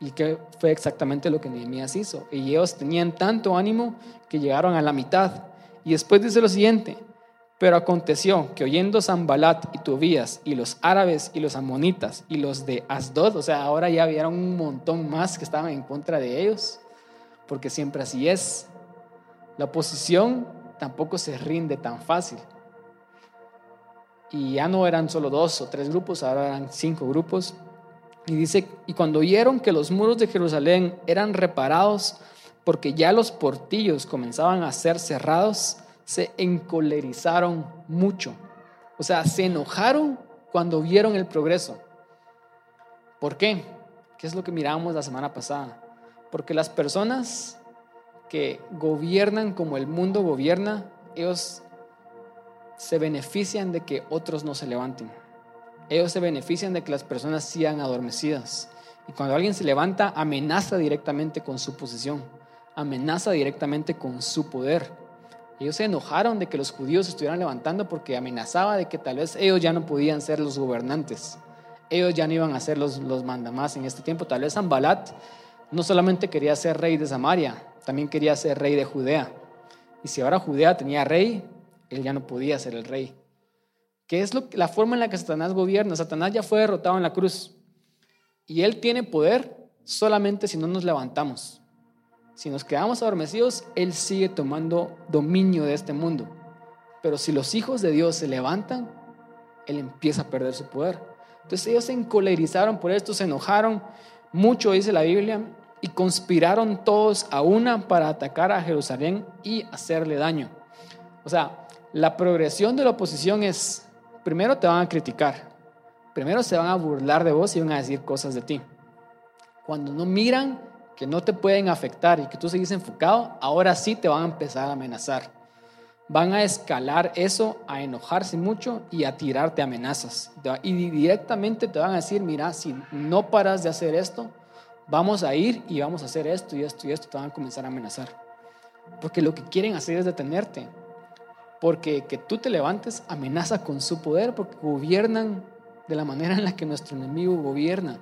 Y que fue exactamente lo que Nehemías hizo. Y ellos tenían tanto ánimo que llegaron a la mitad. Y después dice lo siguiente, pero aconteció que oyendo Zambalat y Tobías y los árabes y los amonitas y los de Asdod, o sea, ahora ya vieron un montón más que estaban en contra de ellos, porque siempre así es. La oposición tampoco se rinde tan fácil. Y ya no eran solo dos o tres grupos, ahora eran cinco grupos. Y dice, y cuando oyeron que los muros de Jerusalén eran reparados, porque ya los portillos comenzaban a ser cerrados, se encolerizaron mucho. O sea, se enojaron cuando vieron el progreso. ¿Por qué? ¿Qué es lo que miramos la semana pasada? Porque las personas que gobiernan como el mundo gobierna, ellos se benefician de que otros no se levanten. Ellos se benefician de que las personas sigan adormecidas. Y cuando alguien se levanta, amenaza directamente con su posición, amenaza directamente con su poder. Ellos se enojaron de que los judíos estuvieran levantando porque amenazaba de que tal vez ellos ya no podían ser los gobernantes. Ellos ya no iban a ser los, los mandamás en este tiempo. Tal vez Ambalat no solamente quería ser rey de Samaria, también quería ser rey de Judea. Y si ahora Judea tenía rey, él ya no podía ser el rey. ¿Qué es lo, la forma en la que Satanás gobierna? Satanás ya fue derrotado en la cruz. Y él tiene poder solamente si no nos levantamos. Si nos quedamos adormecidos, Él sigue tomando dominio de este mundo. Pero si los hijos de Dios se levantan, Él empieza a perder su poder. Entonces ellos se encolerizaron por esto, se enojaron mucho, dice la Biblia, y conspiraron todos a una para atacar a Jerusalén y hacerle daño. O sea, la progresión de la oposición es, primero te van a criticar, primero se van a burlar de vos y van a decir cosas de ti. Cuando no miran que no te pueden afectar y que tú sigues enfocado, ahora sí te van a empezar a amenazar. van a escalar eso, a enojarse mucho y a tirarte amenazas. Y directamente te van a decir, mira, si no paras de hacer esto, vamos a ir y vamos a hacer esto y esto y esto, te van a comenzar a amenazar. Porque lo que quieren hacer es detenerte. Porque que tú te levantes amenaza con su poder, porque gobiernan de la manera en la que nuestro enemigo gobierna.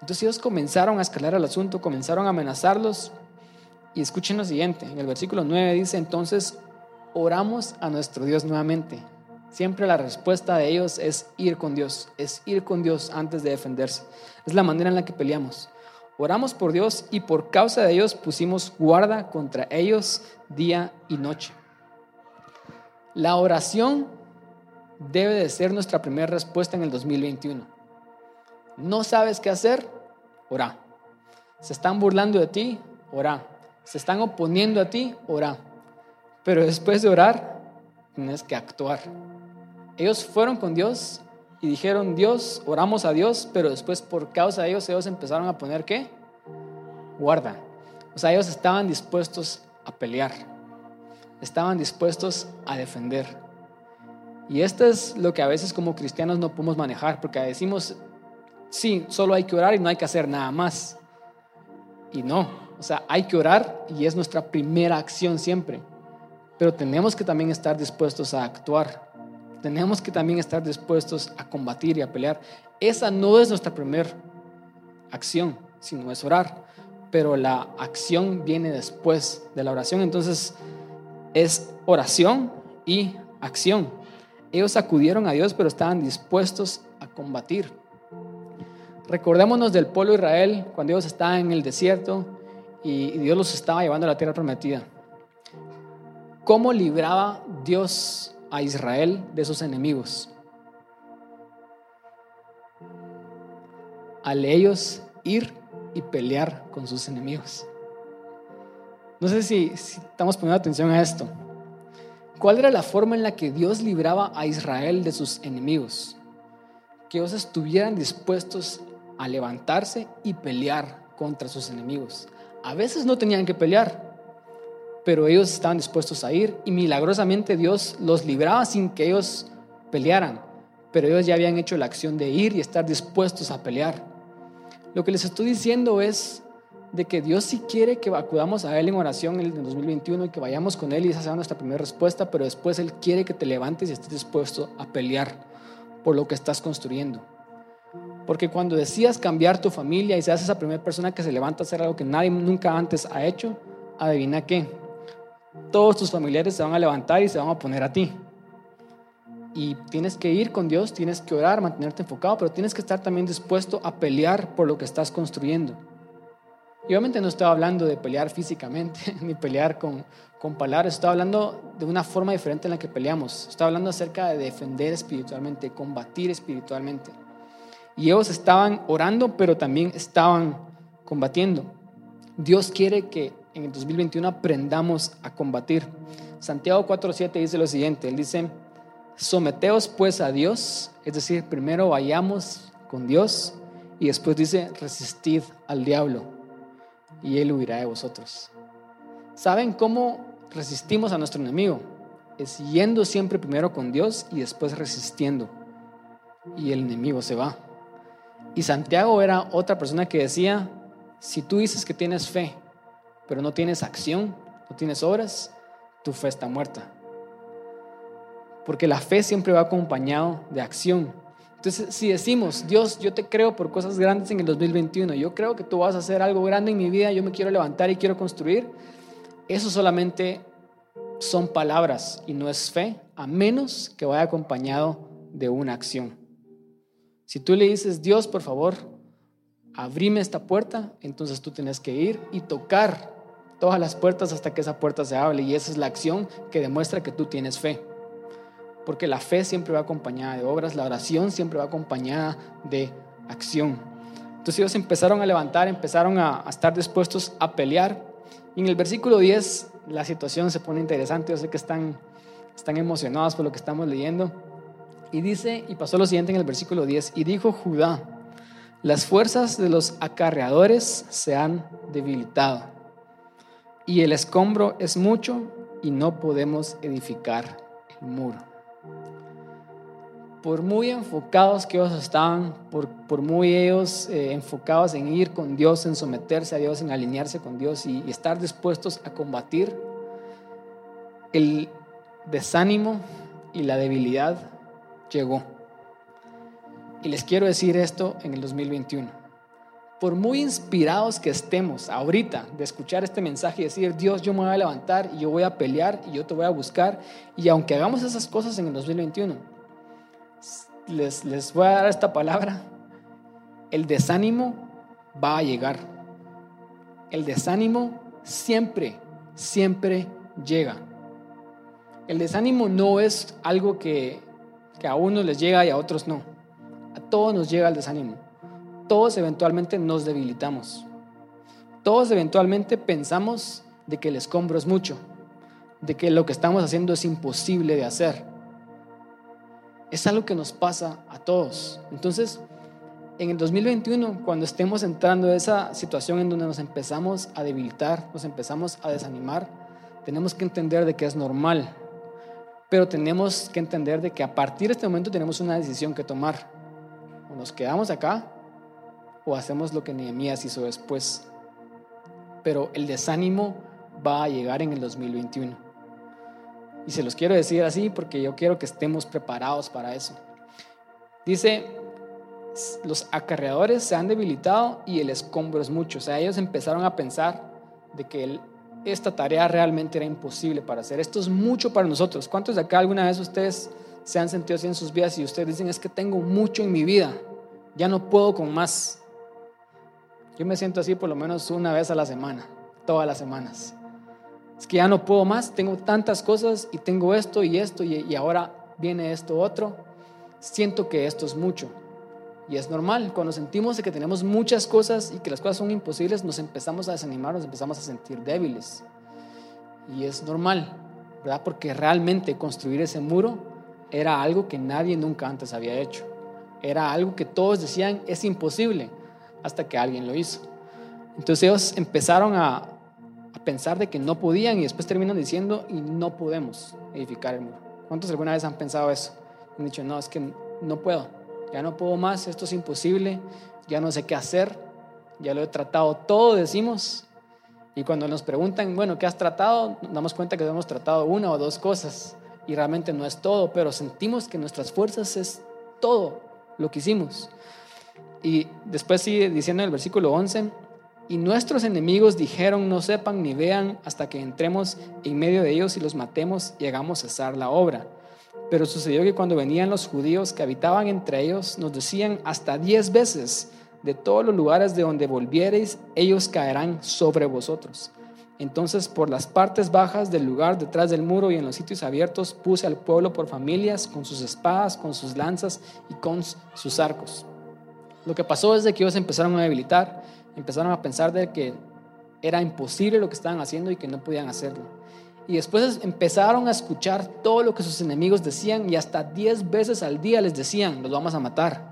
Entonces ellos comenzaron a escalar el asunto, comenzaron a amenazarlos. Y escuchen lo siguiente, en el versículo 9 dice, entonces oramos a nuestro Dios nuevamente. Siempre la respuesta de ellos es ir con Dios, es ir con Dios antes de defenderse. Es la manera en la que peleamos. Oramos por Dios y por causa de ellos pusimos guarda contra ellos día y noche. La oración debe de ser nuestra primera respuesta en el 2021. No sabes qué hacer, ora. Se están burlando de ti, ora. Se están oponiendo a ti, ora. Pero después de orar, tienes que actuar. Ellos fueron con Dios y dijeron, Dios, oramos a Dios, pero después por causa de ellos, ellos empezaron a poner qué? Guarda. O sea, ellos estaban dispuestos a pelear, estaban dispuestos a defender. Y esto es lo que a veces como cristianos no podemos manejar, porque decimos, sí, solo hay que orar y no hay que hacer nada más. Y no, o sea, hay que orar y es nuestra primera acción siempre pero tenemos que también estar dispuestos a actuar. Tenemos que también estar dispuestos a combatir y a pelear. Esa no es nuestra primera acción, sino es orar. Pero la acción viene después de la oración. Entonces es oración y acción. Ellos acudieron a Dios, pero estaban dispuestos a combatir. Recordémonos del pueblo de Israel cuando ellos estaban en el desierto y Dios los estaba llevando a la tierra prometida. ¿Cómo libraba Dios a Israel de sus enemigos? Al ellos ir y pelear con sus enemigos. No sé si, estamos poniendo atención a esto. ¿Cuál era la forma en la que Dios libraba a Israel de sus enemigos? Que ellos estuvieran dispuestos a levantarse y pelear contra sus enemigos. A veces no tenían que pelear, pero ellos estaban dispuestos a ir y milagrosamente Dios los libraba sin que ellos pelearan, pero ellos ya habían hecho la acción de ir y estar dispuestos a pelear. Lo que les estoy diciendo es de que Dios sí quiere que acudamos a Él en oración en el 2021 y que vayamos con Él y esa sea nuestra primera respuesta, pero después Él quiere que te levantes y estés dispuesto a pelear por lo que estás construyendo. Porque cuando decías cambiar tu familia y seas esa primera persona que se levanta a hacer algo que nadie nunca antes ha hecho, adivina qué, todos tus familiares se van a levantar y se van a poner a ti. Y tienes que ir con Dios, tienes que orar, mantenerte enfocado, pero tienes que estar también dispuesto a pelear por lo que estás construyendo. Y obviamente no estoy hablando de pelear físicamente, ni pelear con, con palabras, estoy hablando de una forma diferente en la que peleamos. Estoy hablando acerca de defender espiritualmente, combatir espiritualmente. Y ellos estaban orando, pero también estaban combatiendo. Dios quiere que en el 2021 aprendamos a combatir. Santiago 4.7 dice lo siguiente, él dice, someteos pues a Dios, es decir, primero vayamos con Dios y después dice, resistid al diablo y él huirá de vosotros. ¿Saben cómo resistimos a nuestro enemigo? Es yendo siempre primero con Dios y después resistiendo y el enemigo se va. Y Santiago era otra persona que decía, si tú dices que tienes fe, pero no tienes acción, no tienes obras, tu fe está muerta. Porque la fe siempre va acompañado de acción. Entonces, si decimos, Dios, yo te creo por cosas grandes en el 2021, yo creo que tú vas a hacer algo grande en mi vida, yo me quiero levantar y quiero construir, eso solamente son palabras y no es fe, a menos que vaya acompañado de una acción. Si tú le dices, Dios, por favor, abrime esta puerta, entonces tú tienes que ir y tocar todas las puertas hasta que esa puerta se hable. Y esa es la acción que demuestra que tú tienes fe. Porque la fe siempre va acompañada de obras, la oración siempre va acompañada de acción. Entonces ellos empezaron a levantar, empezaron a, estar dispuestos a pelear. Y en el versículo 10 la situación se pone interesante. Yo sé que están, están emocionados por lo que estamos leyendo. Y dice, y pasó lo siguiente en el versículo 10, y dijo Judá, las fuerzas de los acarreadores se han debilitado y el escombro es mucho y no podemos edificar el muro. Por muy enfocados que ellos estaban, por, por muy ellos eh, enfocados en ir con Dios, en someterse a Dios, en alinearse con Dios y, y estar dispuestos a combatir, el desánimo y la debilidad llegó. Y les quiero decir esto en el 2021 por muy inspirados que estemos ahorita de escuchar este mensaje y decir, Dios, yo me voy a levantar y yo voy a pelear y yo te voy a buscar, y aunque hagamos esas cosas en el 2021, les, les voy a dar esta palabra, el desánimo va a llegar. El desánimo siempre, siempre llega. El desánimo no es algo que, que a unos les llega y a otros no. A todos nos llega el desánimo todos eventualmente nos debilitamos. Todos eventualmente pensamos de que el escombro es mucho, de que lo que estamos haciendo es imposible de hacer. Es algo que nos pasa a todos. Entonces, en el 2021, cuando estemos entrando en esa situación en donde nos empezamos a debilitar, nos empezamos a desanimar, tenemos que entender de que es normal, pero tenemos que entender de que a partir de este momento tenemos una decisión que tomar. O nos quedamos acá o hacemos lo que Nehemías hizo después. Pero el desánimo va a llegar en el 2021. Y se los quiero decir así porque yo quiero que estemos preparados para eso. Dice, los acarreadores se han debilitado y el escombro es mucho. O sea, ellos empezaron a pensar de que esta tarea realmente era imposible para hacer. Esto es mucho para nosotros. ¿Cuántos de acá alguna vez ustedes se han sentido así en sus vidas y ustedes dicen, es que tengo mucho en mi vida, ya no puedo con más? Yo me siento así por lo menos una vez a la semana, todas las semanas. Es que ya no puedo más, tengo tantas cosas y tengo esto y esto y, ahora viene esto otro. Siento que esto es mucho. Y es normal, cuando sentimos que tenemos muchas cosas y que las cosas son imposibles, nos empezamos a desanimar, nos empezamos a sentir débiles. Y es normal, ¿verdad? Porque realmente construir ese muro era algo que nadie nunca antes había hecho. Era algo que todos decían es imposible hasta que alguien lo hizo. Entonces ellos empezaron a, pensar de que no podían y después terminan diciendo y no podemos edificar el muro. ¿Cuántos alguna vez han pensado eso? Han dicho, no, es que no puedo, ya no puedo más, esto es imposible, ya no sé qué hacer, ya lo he tratado todo, decimos. Y cuando nos preguntan, bueno, ¿qué has tratado? Nos damos cuenta que hemos tratado una o dos cosas y realmente no es todo, pero sentimos que nuestras fuerzas es todo lo que hicimos. Y después sigue diciendo en el versículo 11, y nuestros enemigos dijeron, no sepan ni vean hasta que entremos en medio de ellos y los matemos y hagamos cesar la obra. Pero sucedió que cuando venían los judíos que habitaban entre ellos, nos decían hasta diez veces, de todos los lugares de donde volviereis, ellos caerán sobre vosotros. Entonces por las partes bajas del lugar detrás del muro y en los sitios abiertos puse al pueblo por familias, con sus espadas, con sus lanzas y con sus arcos. Lo que pasó es de que ellos empezaron a debilitar, empezaron a pensar de que era imposible lo que estaban haciendo y que no podían hacerlo. Y después empezaron a escuchar todo lo que sus enemigos decían y hasta 10 veces al día les decían, los vamos a matar.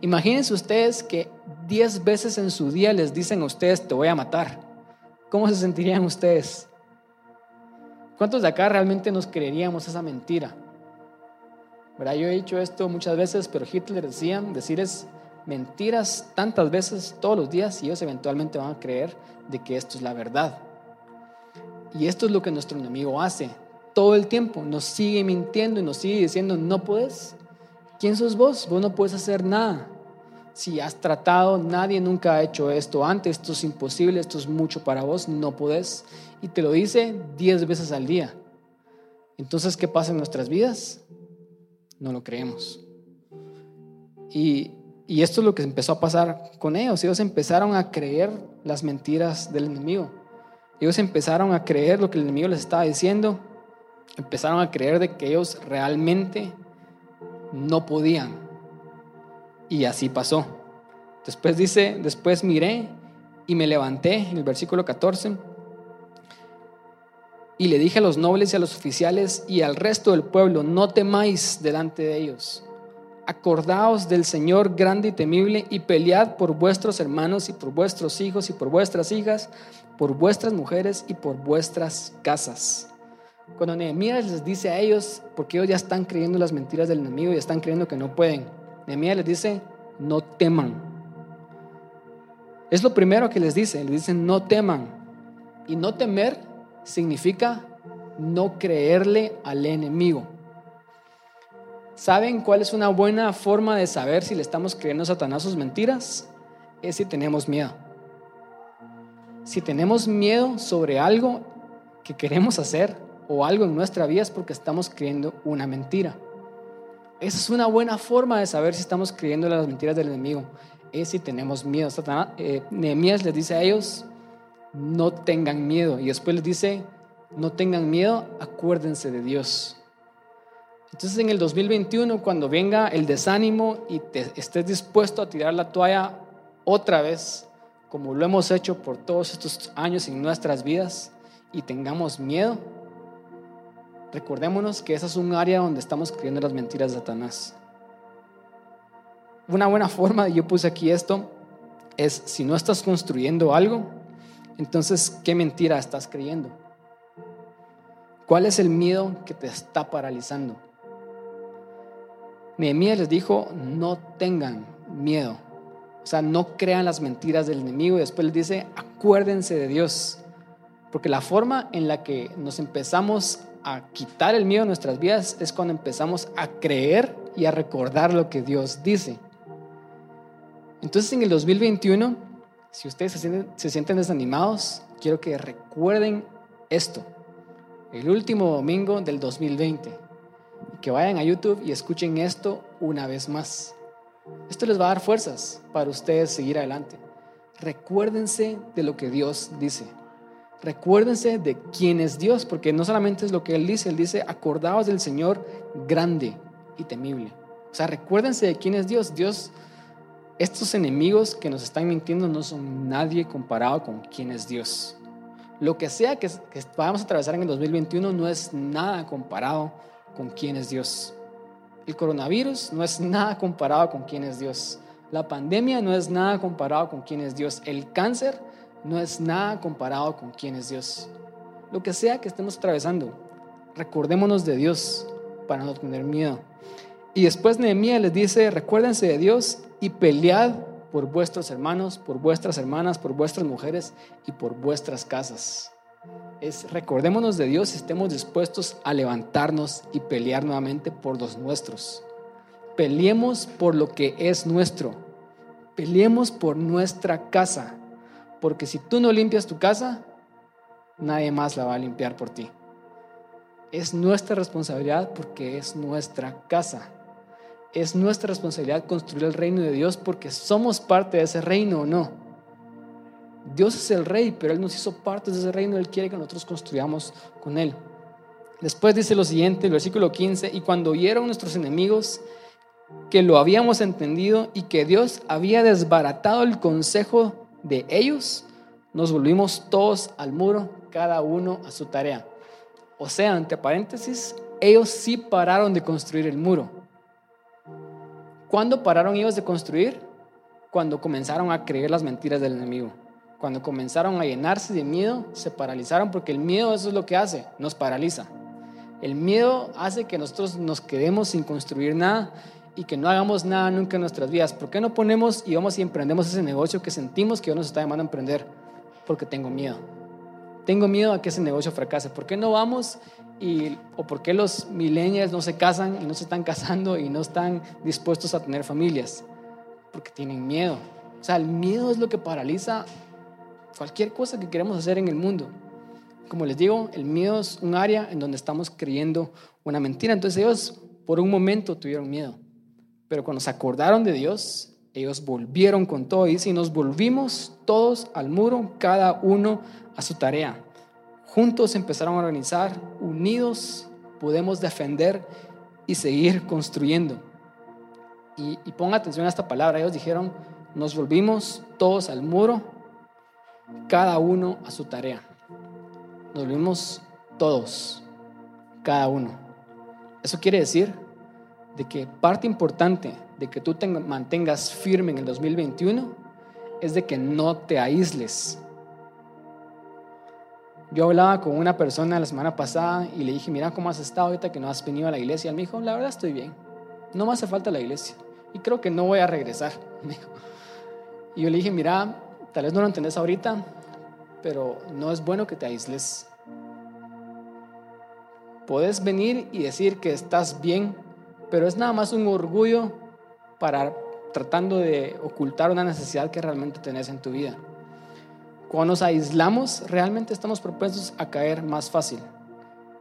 Imagínense ustedes que 10 veces en su día les dicen a ustedes, te voy a matar. ¿Cómo se sentirían ustedes? ¿Cuántos de acá realmente nos creeríamos esa mentira? ¿Verdad? Yo he dicho esto muchas veces, pero Hitler decía, decir es mentiras tantas veces todos los días y ellos eventualmente van a creer de que esto es la verdad. Y esto es lo que nuestro enemigo hace todo el tiempo. Nos sigue mintiendo y nos sigue diciendo, no puedes. ¿Quién sos vos? Vos no puedes hacer nada. Si has tratado, nadie nunca ha hecho esto antes, esto es imposible, esto es mucho para vos, no podés. Y te lo dice diez veces al día. Entonces, ¿qué pasa en nuestras vidas? No lo creemos. Y y esto es lo que empezó a pasar con ellos. Ellos empezaron a creer las mentiras del enemigo. Ellos empezaron a creer lo que el enemigo les estaba diciendo. Empezaron a creer de que ellos realmente no podían. Y así pasó. Después dice, después miré y me levanté, en el versículo 14, y le dije a los nobles y a los oficiales y al resto del pueblo, no temáis delante de ellos acordaos del Señor grande y temible y pelead por vuestros hermanos y por vuestros hijos y por vuestras hijas, por vuestras mujeres y por vuestras casas. Cuando Nehemías les dice a ellos, porque ellos ya están creyendo las mentiras del enemigo y están creyendo que no pueden, Nehemías les dice, no teman. Es lo primero que les dice, les dicen, no teman. Y no temer significa no creerle al enemigo. ¿Saben cuál es una buena forma de saber si le estamos creyendo a Satanás sus mentiras? Es si tenemos miedo. Si tenemos miedo sobre algo que queremos hacer o algo en nuestra vida es porque estamos creyendo una mentira. Esa es una buena forma de saber si estamos creyendo las mentiras del enemigo. Es si tenemos miedo. Satanás, eh, Nehemías les dice a ellos, no tengan miedo. Y después les dice, no tengan miedo, acuérdense de Dios. Entonces en el 2021, cuando venga el desánimo y te estés dispuesto a tirar la toalla otra vez, como lo hemos hecho por todos estos años en nuestras vidas, y tengamos miedo, recordémonos que esa es un área donde estamos creyendo las mentiras de Satanás. Una buena forma, yo puse aquí esto, es si no estás construyendo algo, entonces, ¿qué mentira estás creyendo? ¿Cuál es el miedo que te está paralizando? Nehemías les dijo, no tengan miedo. O sea, no crean las mentiras del enemigo. Y después les dice, acuérdense de Dios. Porque la forma en la que nos empezamos a quitar el miedo de nuestras vidas es cuando empezamos a creer y a recordar lo que Dios dice. Entonces en el 2021, si ustedes se sienten, se sienten desanimados, quiero que recuerden esto. El último domingo del 2020 que vayan a YouTube y escuchen esto una vez más. Esto les va a dar fuerzas para ustedes seguir adelante. Recuérdense de lo que Dios dice. Recuérdense de quién es Dios, porque no solamente es lo que Él dice, Él dice, acordaos del Señor grande y temible. O sea, recuérdense de quién es Dios. Dios, estos enemigos que nos están mintiendo no son nadie comparado con quién es Dios. Lo que sea que, que vamos a atravesar en el 2021 no es nada comparado con quién es Dios. El coronavirus no es nada comparado con quién es Dios. La pandemia no es nada comparado con quién es Dios. El cáncer no es nada comparado con quién es Dios. Lo que sea que estemos atravesando, recordémonos de Dios para no tener miedo. Y después Nehemías les dice, recuérdense de Dios y pelead por vuestros hermanos, por vuestras hermanas, por vuestras mujeres y por vuestras casas es recordémonos de Dios y estemos dispuestos a levantarnos y pelear nuevamente por los nuestros. Peleemos por lo que es nuestro. Peleemos por nuestra casa. Porque si tú no limpias tu casa, nadie más la va a limpiar por ti. Es nuestra responsabilidad porque es nuestra casa. Es nuestra responsabilidad construir el reino de Dios porque somos parte de ese reino o no. Dios es el rey, pero Él nos hizo parte de ese reino, Él quiere que nosotros construyamos con Él. Después dice lo siguiente, el versículo 15, y cuando oyeron nuestros enemigos que lo habíamos entendido y que Dios había desbaratado el consejo de ellos, nos volvimos todos al muro, cada uno a su tarea. O sea, entre paréntesis, ellos sí pararon de construir el muro. ¿Cuándo pararon ellos de construir? Cuando comenzaron a creer las mentiras del enemigo. Cuando comenzaron a llenarse de miedo, se paralizaron porque el miedo eso es lo que hace, nos paraliza. El miedo hace que nosotros nos quedemos sin construir nada y que no hagamos nada nunca en nuestras vidas. ¿Por qué no ponemos y vamos y emprendemos ese negocio que sentimos que Dios nos está llamando a emprender? Porque tengo miedo. Tengo miedo a que ese negocio fracase. ¿Por qué no vamos y, o por qué los millennials no se casan y no se están casando y no están dispuestos a tener familias? Porque tienen miedo. O sea, el miedo es lo que paraliza cualquier cosa que queremos hacer en el mundo. Como les digo, el miedo es un área en donde estamos creyendo una mentira. Entonces ellos por un momento tuvieron miedo, pero cuando se acordaron de Dios, ellos volvieron con todo. Y si nos volvimos todos al muro, cada uno a su tarea. Juntos empezaron a organizar, unidos podemos defender y seguir construyendo. Y, y ponga atención a esta palabra. Ellos dijeron, nos volvimos todos al muro cada uno a su tarea. Nos vimos todos, cada uno. Eso quiere decir de que parte importante de que tú te mantengas firme en el 2021 es de que no te aísles. Yo hablaba con una persona la semana pasada y le dije, mira cómo has estado ahorita que no has venido a la iglesia. Él me dijo, la verdad estoy bien. No me hace falta la iglesia. Y creo que no voy a regresar. Y yo le dije, mira, tal vez no lo entendés ahorita, pero no es bueno que te aísles. Puedes venir y decir que estás bien, pero es nada más un orgullo para tratando de ocultar una necesidad que realmente tenés en tu vida. Cuando nos aislamos, realmente estamos propensos a caer más fácil.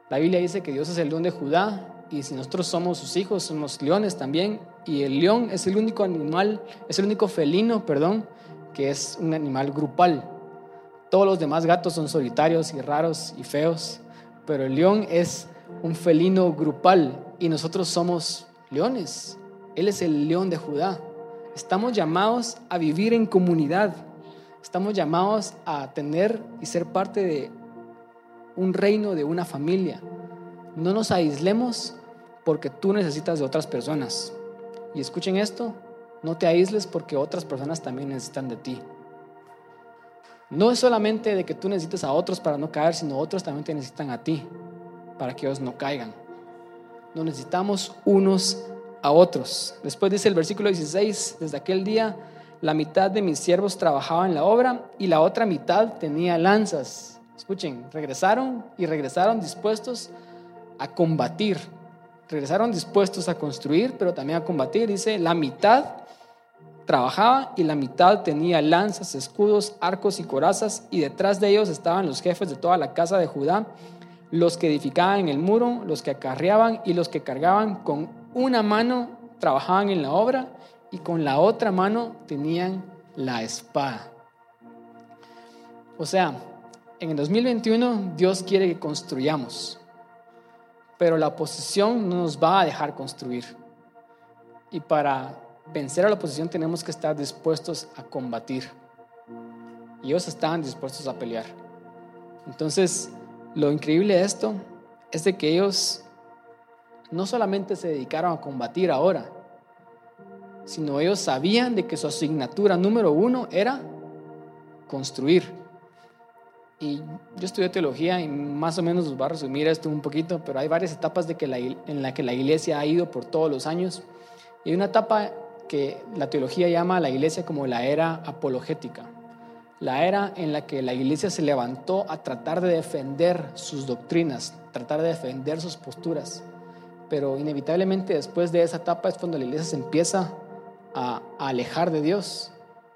La Biblia dice que Dios es el león de Judá y si nosotros somos sus hijos, somos leones también. Y el león es el único animal, es el único felino, perdón, que es un animal grupal. Todos los demás gatos son solitarios y raros y feos, pero el león es un felino grupal y nosotros somos leones. Él es el león de Judá. Estamos llamados a vivir en comunidad. Estamos llamados a tener y ser parte de un reino, de una familia. No nos aislemos porque tú necesitas de otras personas. Y escuchen esto, no te aísles porque otras personas también necesitan de ti. No es solamente de que tú necesites a otros para no caer, sino otros también te necesitan a ti para que ellos no caigan. Nos necesitamos unos a otros. Después dice el versículo 16, desde aquel día la mitad de mis siervos trabajaba en la obra y la otra mitad tenía lanzas. Escuchen, regresaron y regresaron dispuestos a combatir. Regresaron dispuestos a construir, pero también a combatir. Dice, la mitad trabajaba y la mitad tenía lanzas, escudos, arcos y corazas, y detrás de ellos estaban los jefes de toda la casa de Judá, los que edificaban el muro, los que acarreaban y los que cargaban con una mano trabajaban en la obra y con la otra mano tenían la espada. O sea, en el 2021 Dios quiere que construyamos, pero la oposición no nos va a dejar construir. Y para vencer a la oposición tenemos que estar dispuestos a combatir. Y ellos estaban dispuestos a pelear. Entonces, lo increíble de esto es de que ellos no solamente se dedicaron a combatir ahora, sino ellos sabían de que su asignatura número uno era construir. Y yo estudié teología y más o menos os va a resumir esto un poquito, pero hay varias etapas de que en la que la iglesia ha ido por todos los años. Y una etapa que la teología llama a la iglesia como la era apologética, la era en la que la iglesia se levantó a tratar de defender sus doctrinas, tratar de defender sus posturas pero inevitablemente después de esa etapa es cuando la iglesia se empieza a, alejar de Dios.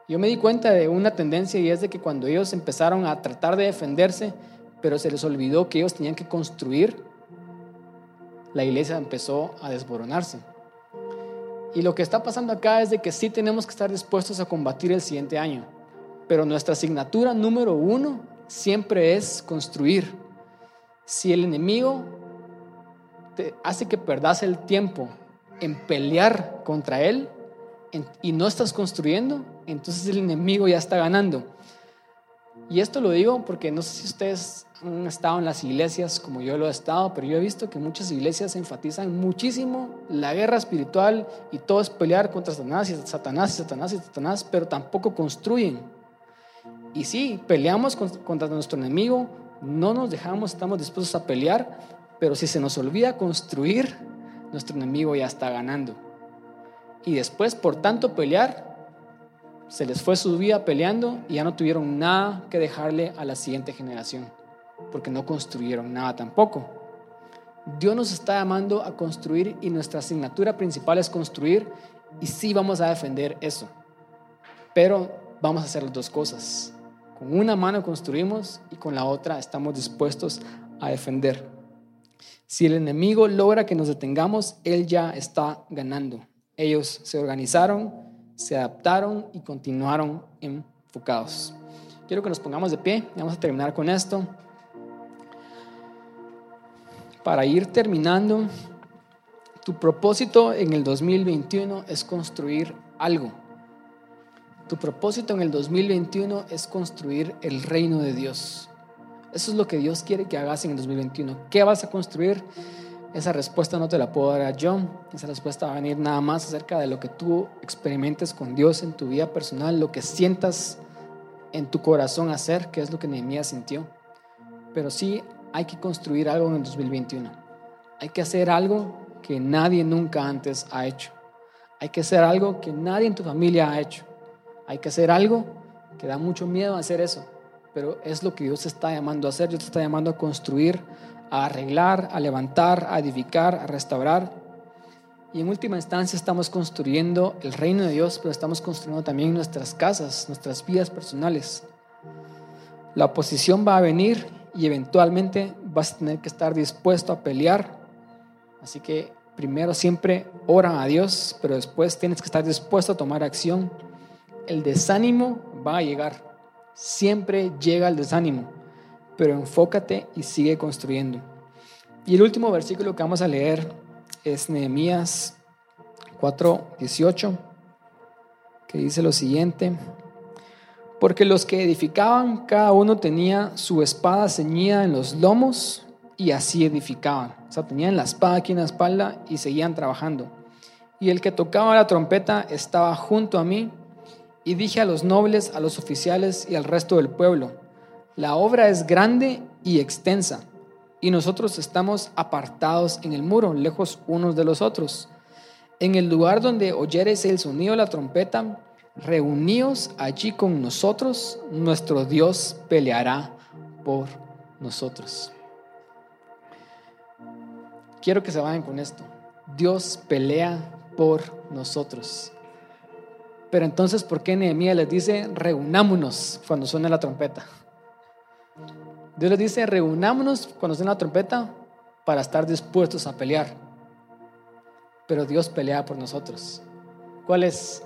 Yo me di cuenta de una tendencia y es de que cuando ellos empezaron a tratar de defenderse, pero se les olvidó que ellos tenían que construir, la iglesia empezó a desboronarse. Y lo que está pasando acá es de que sí tenemos que estar dispuestos a combatir el siguiente año, pero nuestra asignatura número uno siempre es construir. Si el enemigo hace que perdas el tiempo en pelear contra Él y no estás construyendo, entonces el enemigo ya está ganando. Y esto lo digo porque no sé si ustedes han estado en las iglesias como yo lo he estado, pero yo he visto que muchas iglesias enfatizan muchísimo la guerra espiritual y todo es pelear contra Satanás y Satanás y Satanás y Satanás, pero tampoco construyen. Y sí, peleamos contra nuestro enemigo, no nos dejamos, estamos dispuestos a pelear, pero si se nos olvida construir, nuestro enemigo ya está ganando. Y después, por tanto pelear, se les fue su vida peleando y ya no tuvieron nada que dejarle a la siguiente generación, porque no construyeron nada tampoco. Dios nos está llamando a construir y nuestra asignatura principal es construir y sí vamos a defender eso. Pero vamos a hacer las dos cosas. Con una mano construimos y con la otra estamos dispuestos a defender. Si el enemigo logra que nos detengamos, él ya está ganando. Ellos se organizaron, se adaptaron y continuaron enfocados. Quiero que nos pongamos de pie. Vamos a terminar con esto. Para ir terminando, tu propósito en el 2021 es construir algo. Tu propósito en el 2021 es construir el reino de Dios. Eso es lo que Dios quiere que hagas en el 2021. ¿Qué vas a construir? Esa respuesta no te la puedo dar yo. Esa respuesta va a venir nada más acerca de lo que tú experimentes con Dios en tu vida personal, lo que sientas en tu corazón hacer, que es lo que Nehemías sintió. pero sí hay que construir algo en el 2021. Hay que hacer algo que nadie nunca antes ha hecho. Hay que hacer algo que nadie en tu familia ha hecho. Hay que hacer algo que da mucho miedo hacer eso, pero es lo que Dios está llamando a hacer. Dios te está llamando a construir, a arreglar, a levantar, a edificar, a restaurar. Y en última instancia estamos construyendo el reino de Dios, pero estamos construyendo también nuestras casas, nuestras vidas personales. La oposición va a venir y eventualmente vas a tener que estar dispuesto a pelear. Así que primero siempre ora a Dios, pero después tienes que estar dispuesto a tomar acción. El desánimo va a llegar. Siempre llega el desánimo, pero enfócate y sigue construyendo. Y el último versículo que vamos a leer es Nehemías 4:18, que dice lo siguiente: Porque los que edificaban, cada uno tenía su espada ceñida en los lomos y así edificaban. O sea, tenían la espada aquí en la espalda y seguían trabajando. Y el que tocaba la trompeta estaba junto a mí y dije a los nobles, a los oficiales y al resto del pueblo, la obra es grande y extensa y nosotros estamos apartados en el muro, lejos unos de los otros. En el lugar donde oyeres el sonido de la trompeta, reuníos allí con nosotros, nuestro Dios peleará por nosotros. Quiero que se vayan con esto. Dios pelea por nosotros. Pero entonces, ¿por qué Nehemías les dice, reunámonos cuando suene la trompeta? Dios les dice, reunámonos cuando suene la trompeta para estar dispuestos a pelear. Pero Dios pelea por nosotros. ¿Cuál es?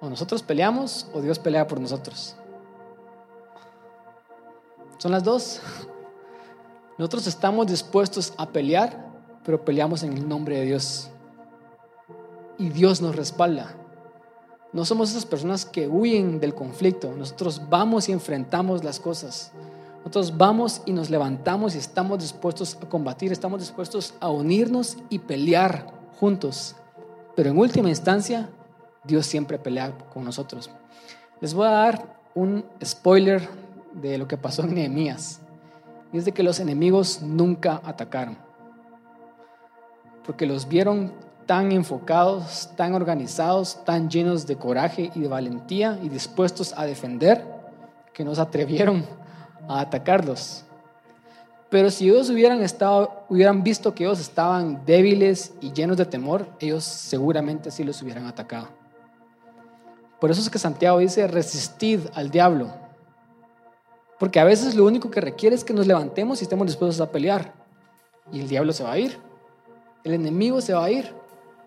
O nosotros peleamos o Dios pelea por nosotros. Son las dos. Nosotros estamos dispuestos a pelear, pero peleamos en el nombre de Dios. Y Dios nos respalda. No somos esas personas que huyen del conflicto. Nosotros vamos y enfrentamos las cosas. Nosotros vamos y nos levantamos y estamos dispuestos a combatir, estamos dispuestos a unirnos y pelear juntos. Pero en última instancia, Dios siempre pelea con nosotros. Les voy a dar un spoiler de lo que pasó en Nehemías. Y es de que los enemigos nunca atacaron. Porque los vieron tan enfocados, tan organizados, tan llenos de coraje y de valentía y dispuestos a defender, que no se atrevieron a atacarlos. Pero si ellos hubieran, estado, hubieran visto que ellos estaban débiles y llenos de temor, ellos seguramente sí los hubieran atacado. Por eso es que Santiago dice, resistid al diablo. Porque a veces lo único que requiere es que nos levantemos y estemos dispuestos a pelear. Y el diablo se va a ir. El enemigo se va a ir.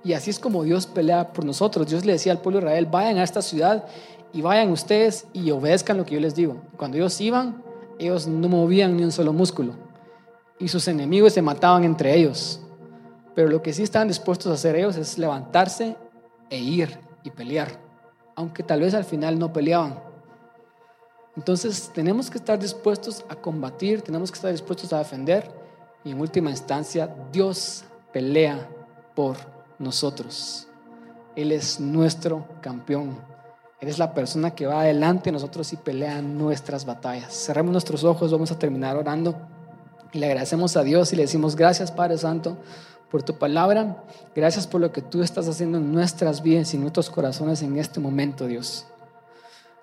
Y así es como Dios pelea por nosotros. Dios le decía al pueblo de Israel, vayan a esta ciudad y vayan ustedes y obedezcan lo que yo les digo. Cuando ellos iban, ellos no movían ni un solo músculo. Y sus enemigos se mataban entre ellos. Pero lo que sí estaban dispuestos a hacer ellos es levantarse e ir y pelear. Aunque tal vez al final no peleaban. Entonces tenemos que estar dispuestos a combatir, tenemos que estar dispuestos a defender. Y en última instancia, Dios pelea por nosotros. Él es nuestro campeón. Él es la persona que va adelante de nosotros y pelea nuestras batallas. Cerramos nuestros ojos, vamos a terminar orando y le agradecemos a Dios y le decimos gracias Padre Santo por tu palabra. Gracias por lo que tú estás haciendo en nuestras vidas y en nuestros corazones en este momento, Dios.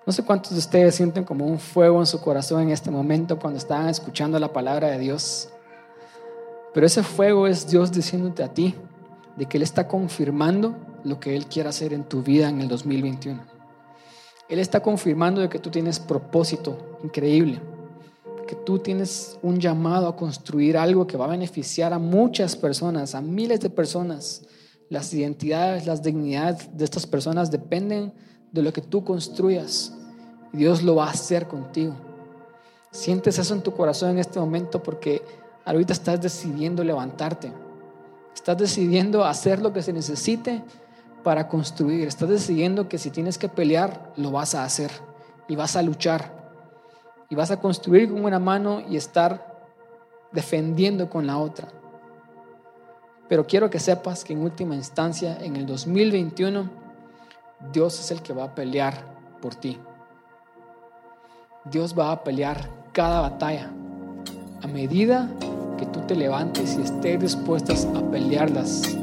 No sé cuántos de ustedes sienten como un fuego en su corazón en este momento cuando estaban escuchando la palabra de Dios. Pero ese fuego es Dios diciéndote a ti, de que Él está confirmando lo que Él quiere hacer en tu vida en el 2021. Él está confirmando de que tú tienes propósito increíble, que tú tienes un llamado a construir algo que va a beneficiar a muchas personas, a miles de personas. Las identidades, las dignidades de estas personas dependen de lo que tú construyas. Dios lo va a hacer contigo. Sientes eso en tu corazón en este momento porque ahorita estás decidiendo levantarte Estás decidiendo hacer lo que se necesite para construir. Estás decidiendo que si tienes que pelear, lo vas a hacer y vas a luchar. Y vas a construir con una mano y estar defendiendo con la otra. Pero quiero que sepas que en última instancia, en el 2021, Dios es el que va a pelear por ti. Dios va a pelear cada batalla. a medida que tú te levantes y estés dispuestas a pelearlas